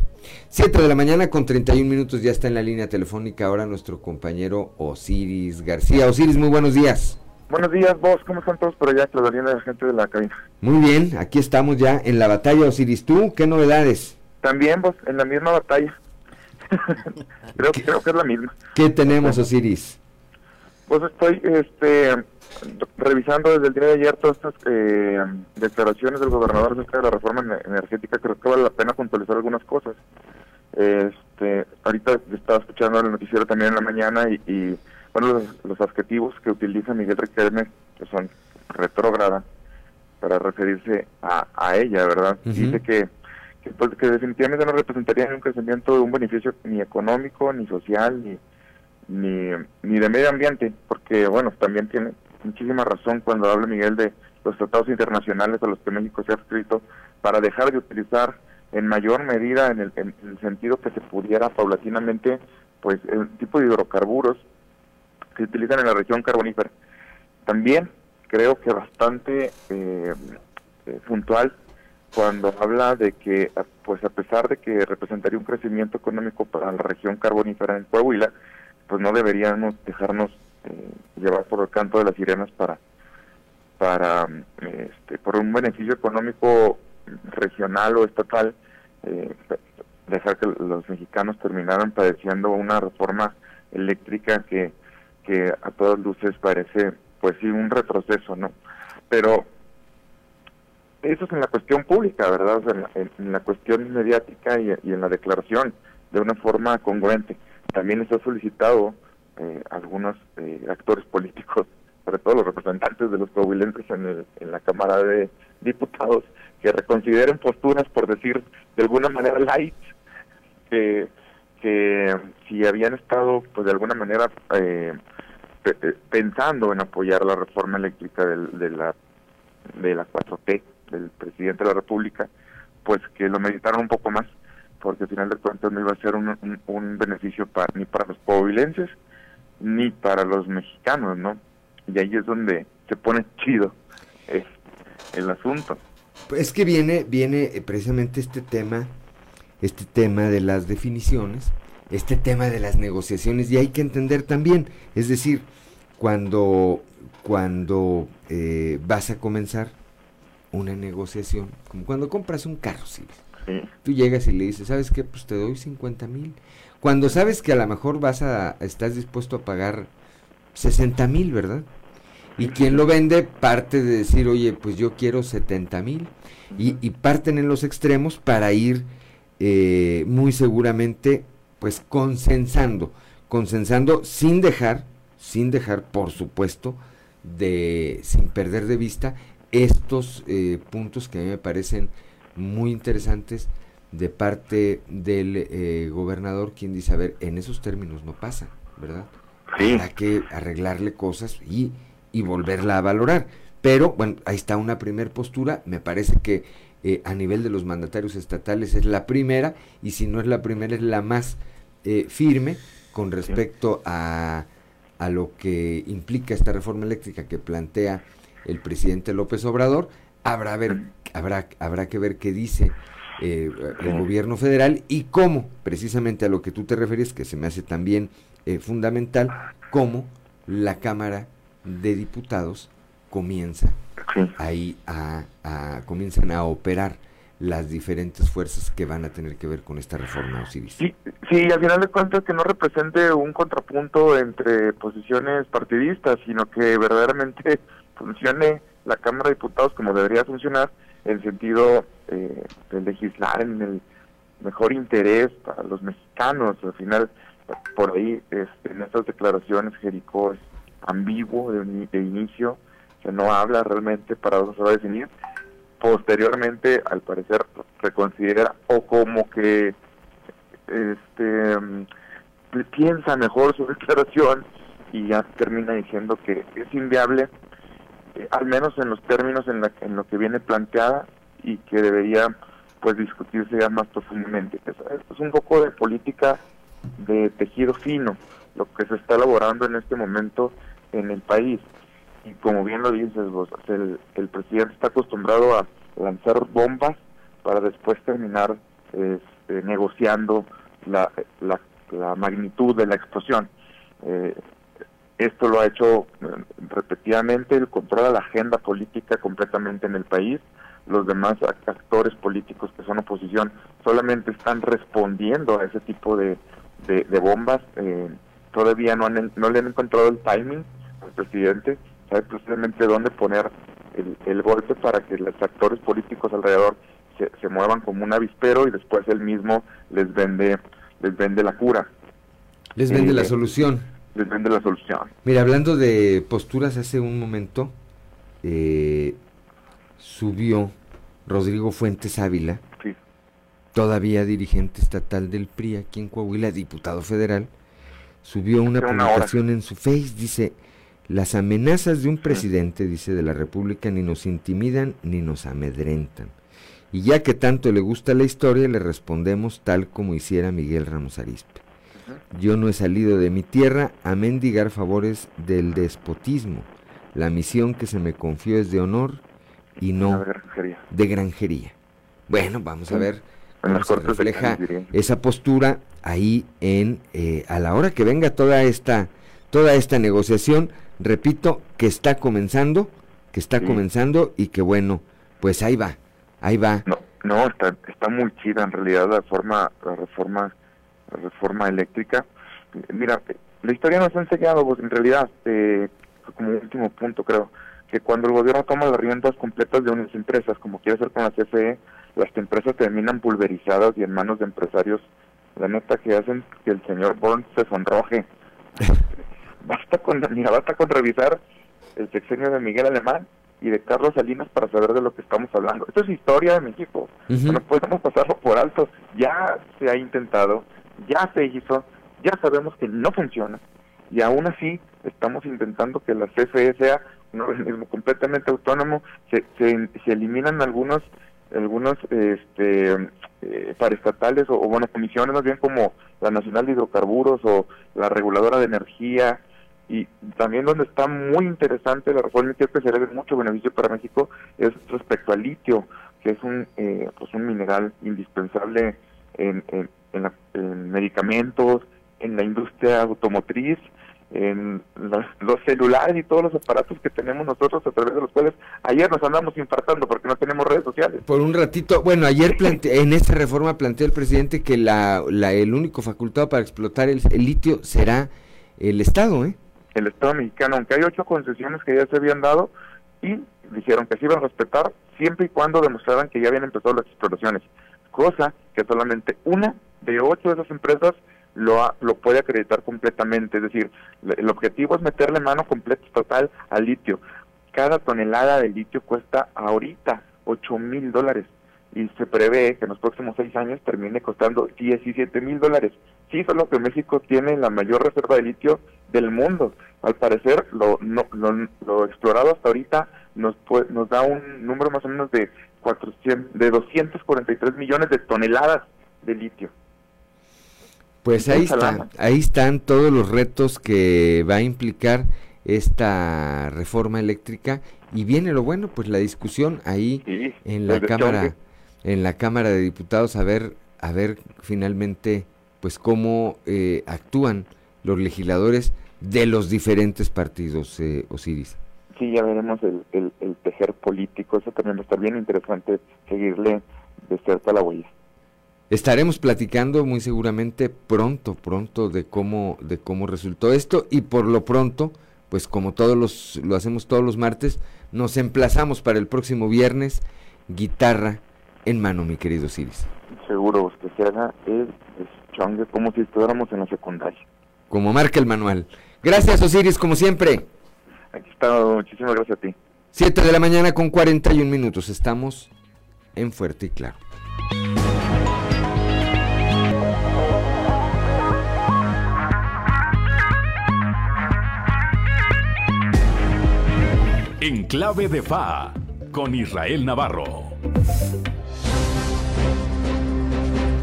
7 de la mañana con 31 minutos ya está en la línea telefónica ahora nuestro compañero Osiris García. Osiris, muy buenos días. Buenos días, vos, ¿cómo están todos por allá? Claudia, la gente de la cabina. Muy bien, aquí estamos ya en la batalla, Osiris. ¿Tú qué novedades? También, vos, en la misma batalla. <laughs> creo, creo que es la misma. ¿Qué tenemos, Osiris? Pues estoy, este, revisando desde el día de ayer todas estas eh, declaraciones del gobernador acerca de la reforma energética, creo que vale la pena puntualizar algunas cosas. Este, ahorita estaba escuchando el noticiero también en la mañana y, bueno, los, adjetivos que utiliza Miguel Riquelme, que son retrógrada, para referirse a, a ella, ¿verdad? Dice que, que, pues, que definitivamente no representaría un crecimiento de un beneficio ni económico, ni social, ni, ni, ni de medio ambiente, porque, bueno, también tiene muchísima razón cuando habla Miguel de los tratados internacionales a los que México se ha escrito para dejar de utilizar en mayor medida en el, sentido que se pudiera paulatinamente pues el tipo de hidrocarburos que se utilizan en la región carbonífera. También creo que bastante eh, eh, puntual cuando habla de que pues a pesar de que representaría un crecimiento económico para la región carbonífera en Coahuila, pues no deberíamos dejarnos eh, llevar por el canto de las sirenas para para este, por un beneficio económico regional o estatal eh, dejar que los mexicanos terminaran padeciendo una reforma eléctrica que, que a todas luces parece pues sí un retroceso no pero eso es en la cuestión pública verdad en, la, cuestión mediática y en la declaración de una forma congruente también está solicitado eh, algunos eh, actores políticos, <laughs> sobre todo los representantes de los coahuilenses en, en la Cámara de Diputados, que reconsideren posturas, por decir de alguna manera, light, que, que si habían estado, pues de alguna manera, eh, pensando en apoyar la reforma eléctrica de la de la 4T del presidente de la República, pues que lo meditaron un poco más, porque al final de cuentas no iba a ser un, un, beneficio para, ni para los coahuilenses ni para los mexicanos, ¿no? Y ahí es donde se pone chido el asunto. Es que viene, viene eh, precisamente este tema, este tema de las definiciones, este tema de las negociaciones, y hay que entender también, es decir, cuando, cuando eh, vas a comenzar una negociación, como cuando compras un carro Tú llegas y le dices, ¿sabes qué? Pues te doy 50 mil. Cuando sabes que a lo mejor vas a, estás dispuesto a pagar 60 mil, ¿verdad? Y quien lo vende parte de decir, oye, pues yo quiero 70 mil. Y, parten en los extremos para ir eh, muy seguramente, pues consensando, consensando sin dejar, sin dejar, por supuesto, de, sin perder de vista estos eh, puntos que a mí me parecen muy interesantes de parte del eh, gobernador, quien dice, a ver, en esos términos no pasa, ¿verdad? hay que arreglarle cosas y, y, volverla a valorar. Pero, bueno, ahí está una primera postura, me parece que eh, a nivel de los mandatarios estatales es la primera, y si no es la primera, es la más eh, firme con respecto a, a lo que implica esta reforma eléctrica que plantea el presidente López Obrador. Habrá, ver, habrá, habrá que ver qué dice eh, el gobierno federal y cómo, precisamente a lo que tú te refieres, que se me hace también eh, fundamental, cómo la Cámara de Diputados comienza ahí a, comienzan a operar las diferentes fuerzas que van a tener que ver con esta reforma civil. Sí, sí, al final de cuentas que no represente un contrapunto entre posiciones partidistas, sino que verdaderamente <laughs> funcione la Cámara de Diputados como debería funcionar en sentido eh, de legislar en el mejor interés para los mexicanos. Al final, por ahí, este, en estas declaraciones, Jericó es ambiguo de, de inicio, que no habla realmente para dónde se va a definir. Posteriormente, al parecer, reconsidera o como que este piensa mejor su declaración y ya termina diciendo que es inviable al menos en los términos en, la, en lo que viene planteada y que debería pues discutirse ya más profundamente. Es, un poco de política de tejido fino lo que se está elaborando en este momento en el país. Y como bien lo dices vos, el, el presidente está acostumbrado a lanzar bombas para después terminar este, negociando la, la, la, magnitud de la explosión. Eh, esto lo ha hecho eh, repetidamente, controla la agenda política completamente en el país. Los demás actores políticos que son oposición solamente están respondiendo a ese tipo de, de, bombas. Eh, todavía no, han, no le han encontrado el timing al presidente, sabe precisamente dónde poner el, golpe para que los actores políticos alrededor se, se muevan como un avispero y después él mismo les vende les vende la cura. Les vende la eh, solución depende de la solución. Mira, hablando de posturas, hace un momento eh, subió Rodrigo Fuentes Ávila, todavía dirigente estatal del PRI aquí en Coahuila, diputado federal, subió una publicación en su Face, dice, las amenazas de un presidente, dice, de la República ni nos intimidan ni nos amedrentan. Y ya que tanto le gusta la historia, le respondemos tal como hiciera Miguel Ramos Arispe. Yo no he salido de mi tierra a mendigar favores del despotismo. La misión que se me confió es de honor y no de granjería. Bueno, vamos a ver cómo se refleja esa postura ahí en eh, a la hora que venga toda esta toda esta negociación. Repito que está comenzando, que está comenzando y que bueno, pues ahí va, ahí va. No, no está está muy chida en realidad la forma la reforma reforma eléctrica. Mira, la historia nos ha enseñado, pues en realidad, eh, como último punto creo, que cuando el gobierno toma las riendas completas de unas empresas, como quiere hacer con la CFE, las empresas terminan pulverizadas y en manos de empresarios, la neta que hacen que el señor Burns se sonroje. <laughs> basta con, mira, basta con revisar el sexenio de Miguel Alemán y de Carlos Salinas para saber de lo que estamos hablando. Esto es historia de México, no podemos pasarlo por alto. Ya se ha intentado, ya se hizo, ya sabemos que no funciona y aún así estamos intentando que la CFE sea un organismo completamente autónomo, se, se, eliminan algunos algunos este eh, paraestatales o, bueno comisiones más bien como la Nacional de Hidrocarburos o la Reguladora de Energía y también donde está muy interesante la reforma que será de mucho beneficio para México es respecto al litio que es un eh, pues un mineral indispensable en, en, en, medicamentos, en la industria automotriz en los, celulares y todos los aparatos que tenemos nosotros a través de los cuales ayer nos andamos infartando porque no tenemos redes sociales. Por un ratito, bueno, ayer en esta reforma planteó el presidente que la, el único facultado para explotar el, litio será el Estado, ¿eh? El Estado mexicano, aunque hay ocho concesiones que ya se habían dado y dijeron que se iban a respetar siempre y cuando demostraran que ya habían empezado las exploraciones, cosa que solamente una de ocho de esas empresas lo, lo puede acreditar completamente. Es decir, el objetivo es meterle mano completa total al litio. Cada tonelada de litio cuesta ahorita 8 mil dólares y se prevé que en los próximos seis años termine costando 17 mil dólares. Sí, solo que México tiene la mayor reserva de litio del mundo. Al parecer, lo, no, lo, explorado hasta ahorita nos, nos da un número más o menos de, 400, de 243 millones de toneladas de litio. Pues ahí están, ahí están todos los retos que va a implicar esta reforma eléctrica y viene lo bueno, pues la discusión ahí en la cámara, en la cámara de diputados a ver, a ver finalmente, pues cómo eh, actúan los legisladores de los diferentes partidos, eh, Osiris. Sí, ya veremos el, el, tejer político, eso también va a estar bien interesante seguirle de cerca la huella. Estaremos platicando muy seguramente pronto, pronto de cómo, de cómo resultó esto y por lo pronto, pues como todos los, lo hacemos todos los martes, nos emplazamos para el próximo viernes, guitarra en mano, mi querido Ciris. Seguro, que se haga el chongue como si estuviéramos en la secundaria. Como marca el manual. Gracias, Osiris, como siempre. Aquí está, muchísimas gracias a ti. Siete de la mañana con 41 minutos. Estamos en Fuerte y Claro. En clave de FA con Israel Navarro.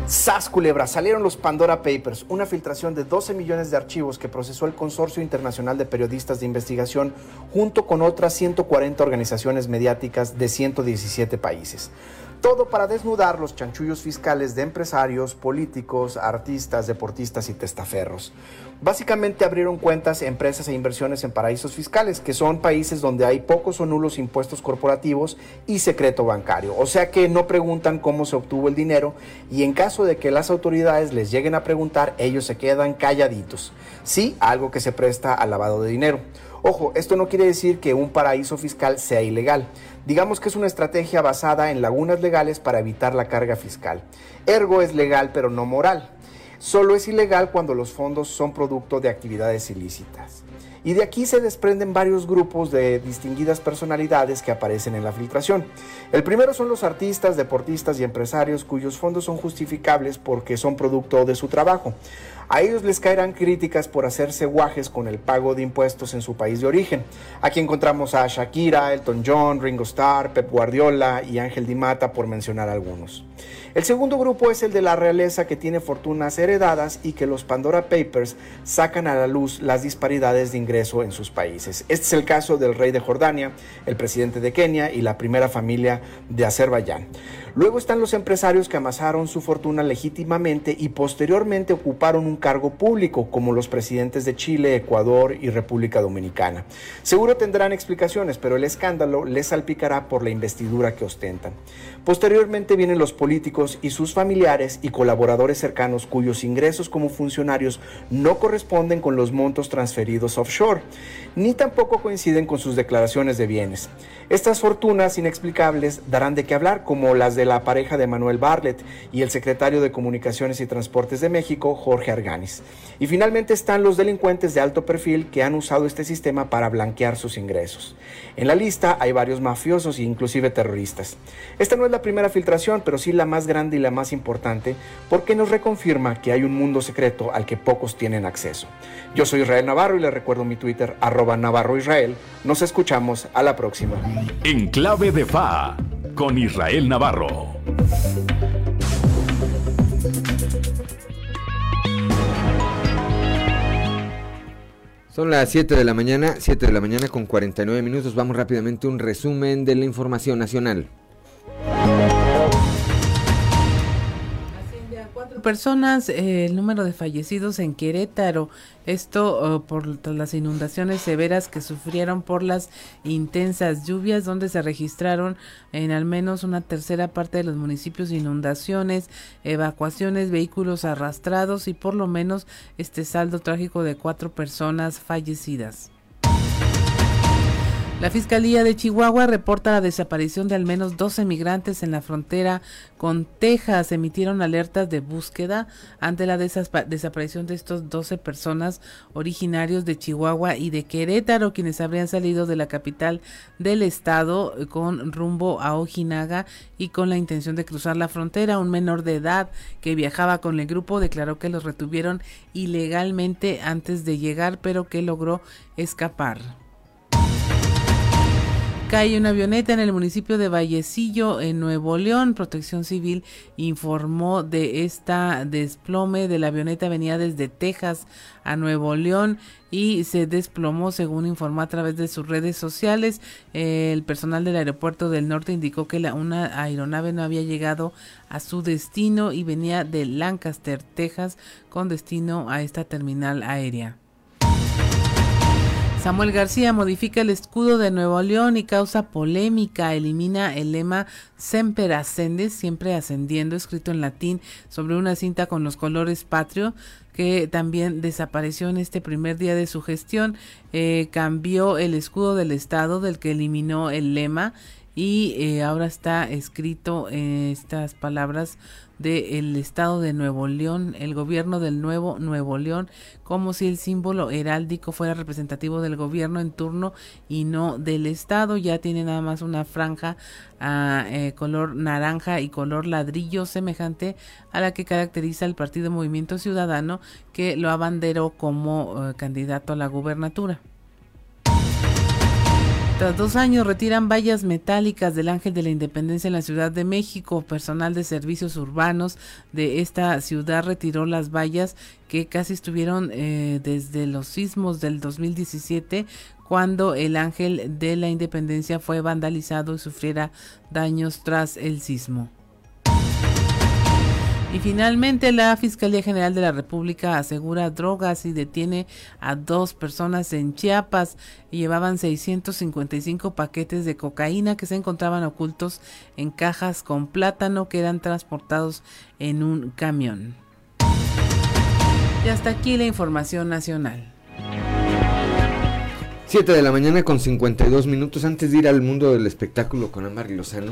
SAS Culebra, salieron los Pandora Papers, una filtración de 12 millones de archivos que procesó el Consorcio Internacional de Periodistas de Investigación junto con otras 140 organizaciones mediáticas de 117 países. Todo para desnudar los chanchullos fiscales de empresarios, políticos, artistas, deportistas y testaferros. Básicamente abrieron cuentas, empresas e inversiones en paraísos fiscales, que son países donde hay pocos o nulos impuestos corporativos y secreto bancario. O sea que no preguntan cómo se obtuvo el dinero y en caso de que las autoridades les lleguen a preguntar, ellos se quedan calladitos. Sí, algo que se presta al lavado de dinero. Ojo, esto no quiere decir que un paraíso fiscal sea ilegal. Digamos que es una estrategia basada en lagunas legales para evitar la carga fiscal. Ergo es legal pero no moral. Solo es ilegal cuando los fondos son producto de actividades ilícitas. Y de aquí se desprenden varios grupos de distinguidas personalidades que aparecen en la filtración. El primero son los artistas, deportistas y empresarios cuyos fondos son justificables porque son producto de su trabajo. A ellos les caerán críticas por hacerse guajes con el pago de impuestos en su país de origen. Aquí encontramos a Shakira, Elton John, Ringo Starr, Pep Guardiola y Ángel Di Mata, por mencionar algunos. El segundo grupo es el de la realeza que tiene fortunas heredadas y que los Pandora Papers sacan a la luz las disparidades de ingreso en sus países. Este es el caso del rey de Jordania, el presidente de Kenia y la primera familia de Azerbaiyán. Luego están los empresarios que amasaron su fortuna legítimamente y posteriormente ocuparon un cargo público, como los presidentes de Chile, Ecuador y República Dominicana. Seguro tendrán explicaciones, pero el escándalo les salpicará por la investidura que ostentan. Posteriormente vienen los políticos y sus familiares y colaboradores cercanos cuyos ingresos como funcionarios no corresponden con los montos transferidos offshore, ni tampoco coinciden con sus declaraciones de bienes. Estas fortunas inexplicables darán de qué hablar, como las de la pareja de Manuel Bartlett y el secretario de Comunicaciones y Transportes de México, Jorge Arganis. Y finalmente están los delincuentes de alto perfil que han usado este sistema para blanquear sus ingresos. En la lista hay varios mafiosos e inclusive terroristas. Esta no es la primera filtración, pero sí la más grande y la más importante, porque nos reconfirma que hay un mundo secreto al que pocos tienen acceso. Yo soy Israel Navarro y les recuerdo mi Twitter, arroba Navarro Israel. Nos escuchamos a la próxima. En clave de FA, con Israel Navarro. Son las 7 de la mañana, 7 de la mañana con 49 minutos. Vamos rápidamente a un resumen de la información nacional. Personas, eh, el número de fallecidos en Querétaro. Esto oh, por las inundaciones severas que sufrieron por las intensas lluvias, donde se registraron en al menos una tercera parte de los municipios inundaciones, evacuaciones, vehículos arrastrados y por lo menos este saldo trágico de cuatro personas fallecidas. La Fiscalía de Chihuahua reporta la desaparición de al menos 12 migrantes en la frontera con Texas. Emitieron alertas de búsqueda ante la desaparición de estos 12 personas originarios de Chihuahua y de Querétaro, quienes habrían salido de la capital del estado con rumbo a Ojinaga y con la intención de cruzar la frontera. Un menor de edad que viajaba con el grupo declaró que los retuvieron ilegalmente antes de llegar, pero que logró escapar. Cae una avioneta en el municipio de Vallecillo, en Nuevo León. Protección Civil informó de esta desplome de la avioneta venía desde Texas a Nuevo León y se desplomó según informó a través de sus redes sociales. el personal del aeropuerto del norte indicó que una aeronave no había llegado a su destino y venía de Lancaster, Texas, con destino a esta terminal aérea. Samuel García modifica el escudo de Nuevo León y causa polémica. Elimina el lema Semper Ascendes, siempre ascendiendo, escrito en latín sobre una cinta con los colores patrio que también desapareció en este primer día de su gestión. Eh, cambió el escudo del Estado del que eliminó el lema y eh, ahora está escrito en estas palabras del estado de Nuevo León, el gobierno del nuevo Nuevo León, como si el símbolo heráldico fuera representativo del gobierno en turno y no del estado. Ya tiene nada más una franja a eh, color naranja y color ladrillo semejante a la que caracteriza el Partido Movimiento Ciudadano que lo abanderó como eh, candidato a la gubernatura. Tras dos años retiran vallas metálicas del Ángel de la Independencia en la Ciudad de México. Personal de servicios urbanos de esta ciudad retiró las vallas que casi estuvieron eh, desde los sismos del 2017 cuando el Ángel de la Independencia fue vandalizado y sufriera daños tras el sismo. Y finalmente la Fiscalía General de la República asegura drogas y detiene a dos personas en Chiapas. Llevaban 655 paquetes de cocaína que se encontraban ocultos en cajas con plátano que eran transportados en un camión. Y hasta aquí la información nacional. 7 de la mañana con 52 minutos antes de ir al mundo del espectáculo con Amar Lozano.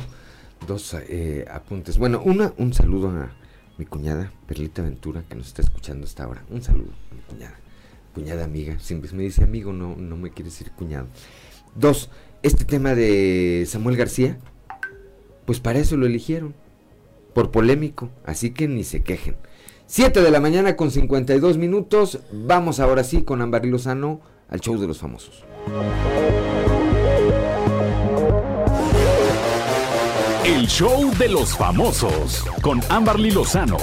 Dos eh, apuntes. Bueno, una, un saludo a mi cuñada Perlita Ventura, que nos está escuchando hasta ahora. Un saludo, mi cuñada, cuñada amiga. Siempre me dice amigo, no, no me quiere decir cuñado. Dos, este tema de Samuel García, pues para eso lo eligieron, por polémico, así que ni se quejen. Siete de la mañana con 52 minutos, vamos ahora sí con Ambar Lozano al show de los famosos. El show de los famosos con Amberly Lozano.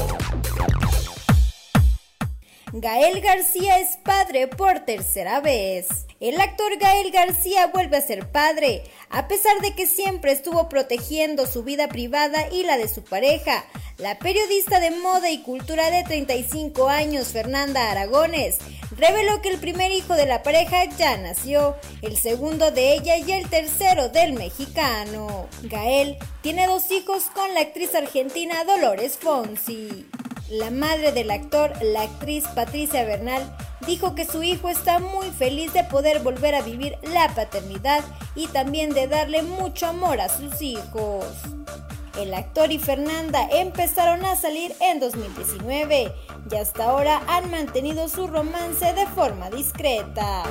Gael García es padre por tercera vez. El actor Gael García vuelve a ser padre, a pesar de que siempre estuvo protegiendo su vida privada y la de su pareja. La periodista de moda y cultura de 35 años, Fernanda Aragones, reveló que el primer hijo de la pareja ya nació, el segundo de ella y el tercero del mexicano. Gael tiene dos hijos con la actriz argentina Dolores Fonsi. La madre del actor, la actriz Patricia Bernal, dijo que su hijo está muy feliz de poder volver a vivir la paternidad y también de darle mucho amor a sus hijos. El actor y Fernanda empezaron a salir en 2019 y hasta ahora han mantenido su romance de forma discreta.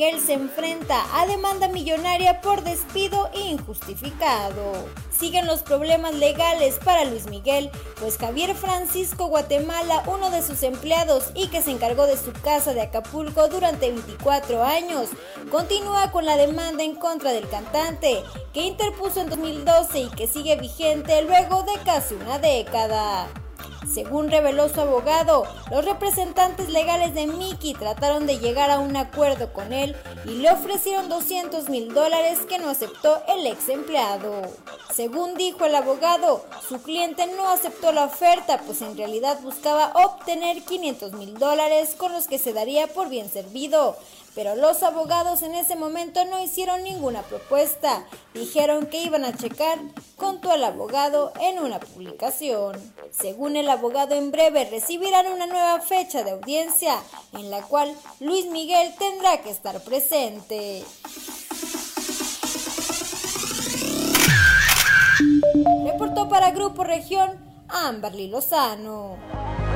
Miguel se enfrenta a demanda millonaria por despido injustificado. Siguen los problemas legales para Luis Miguel, pues Javier Francisco Guatemala, uno de sus empleados y que se encargó de su casa de Acapulco durante 24 años, continúa con la demanda en contra del cantante, que interpuso en 2012 y que sigue vigente luego de casi una década. Según reveló su abogado, los representantes legales de Mickey trataron de llegar a un acuerdo con él y le ofrecieron 200 mil dólares que no aceptó el ex empleado. Según dijo el abogado, su cliente no aceptó la oferta, pues en realidad buscaba obtener 500 mil dólares con los que se daría por bien servido pero los abogados en ese momento no hicieron ninguna propuesta. Dijeron que iban a checar, contó el abogado en una publicación. Según el abogado, en breve recibirán una nueva fecha de audiencia, en la cual Luis Miguel tendrá que estar presente. Reportó para Grupo Región Amberly Lozano.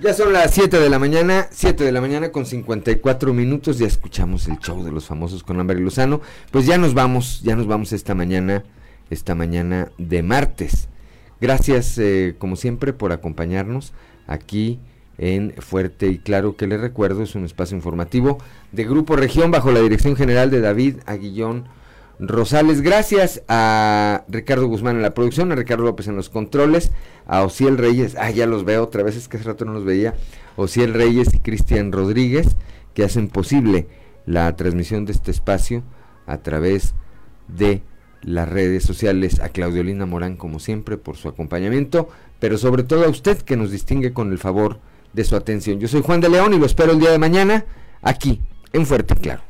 Ya son las 7 de la mañana, 7 de la mañana con 54 minutos, ya escuchamos el show de los famosos con Amber y Lozano. Pues ya nos vamos, ya nos vamos esta mañana, esta mañana de martes. Gracias, eh, como siempre, por acompañarnos aquí en Fuerte y Claro, que les recuerdo, es un espacio informativo de Grupo Región bajo la dirección general de David Aguillón Rosales. Gracias a Ricardo Guzmán en la producción, a Ricardo López en los controles, a Ociel Reyes, ah, ya los veo otra vez, es que hace rato no los veía, Ociel Reyes y Cristian Rodríguez, que hacen posible la transmisión de este espacio a través de las redes sociales, a Claudiolina Morán como siempre por su acompañamiento, pero sobre todo a usted que nos distingue con el favor de su atención. Yo soy Juan de León y lo espero el día de mañana aquí en Fuerte Claro.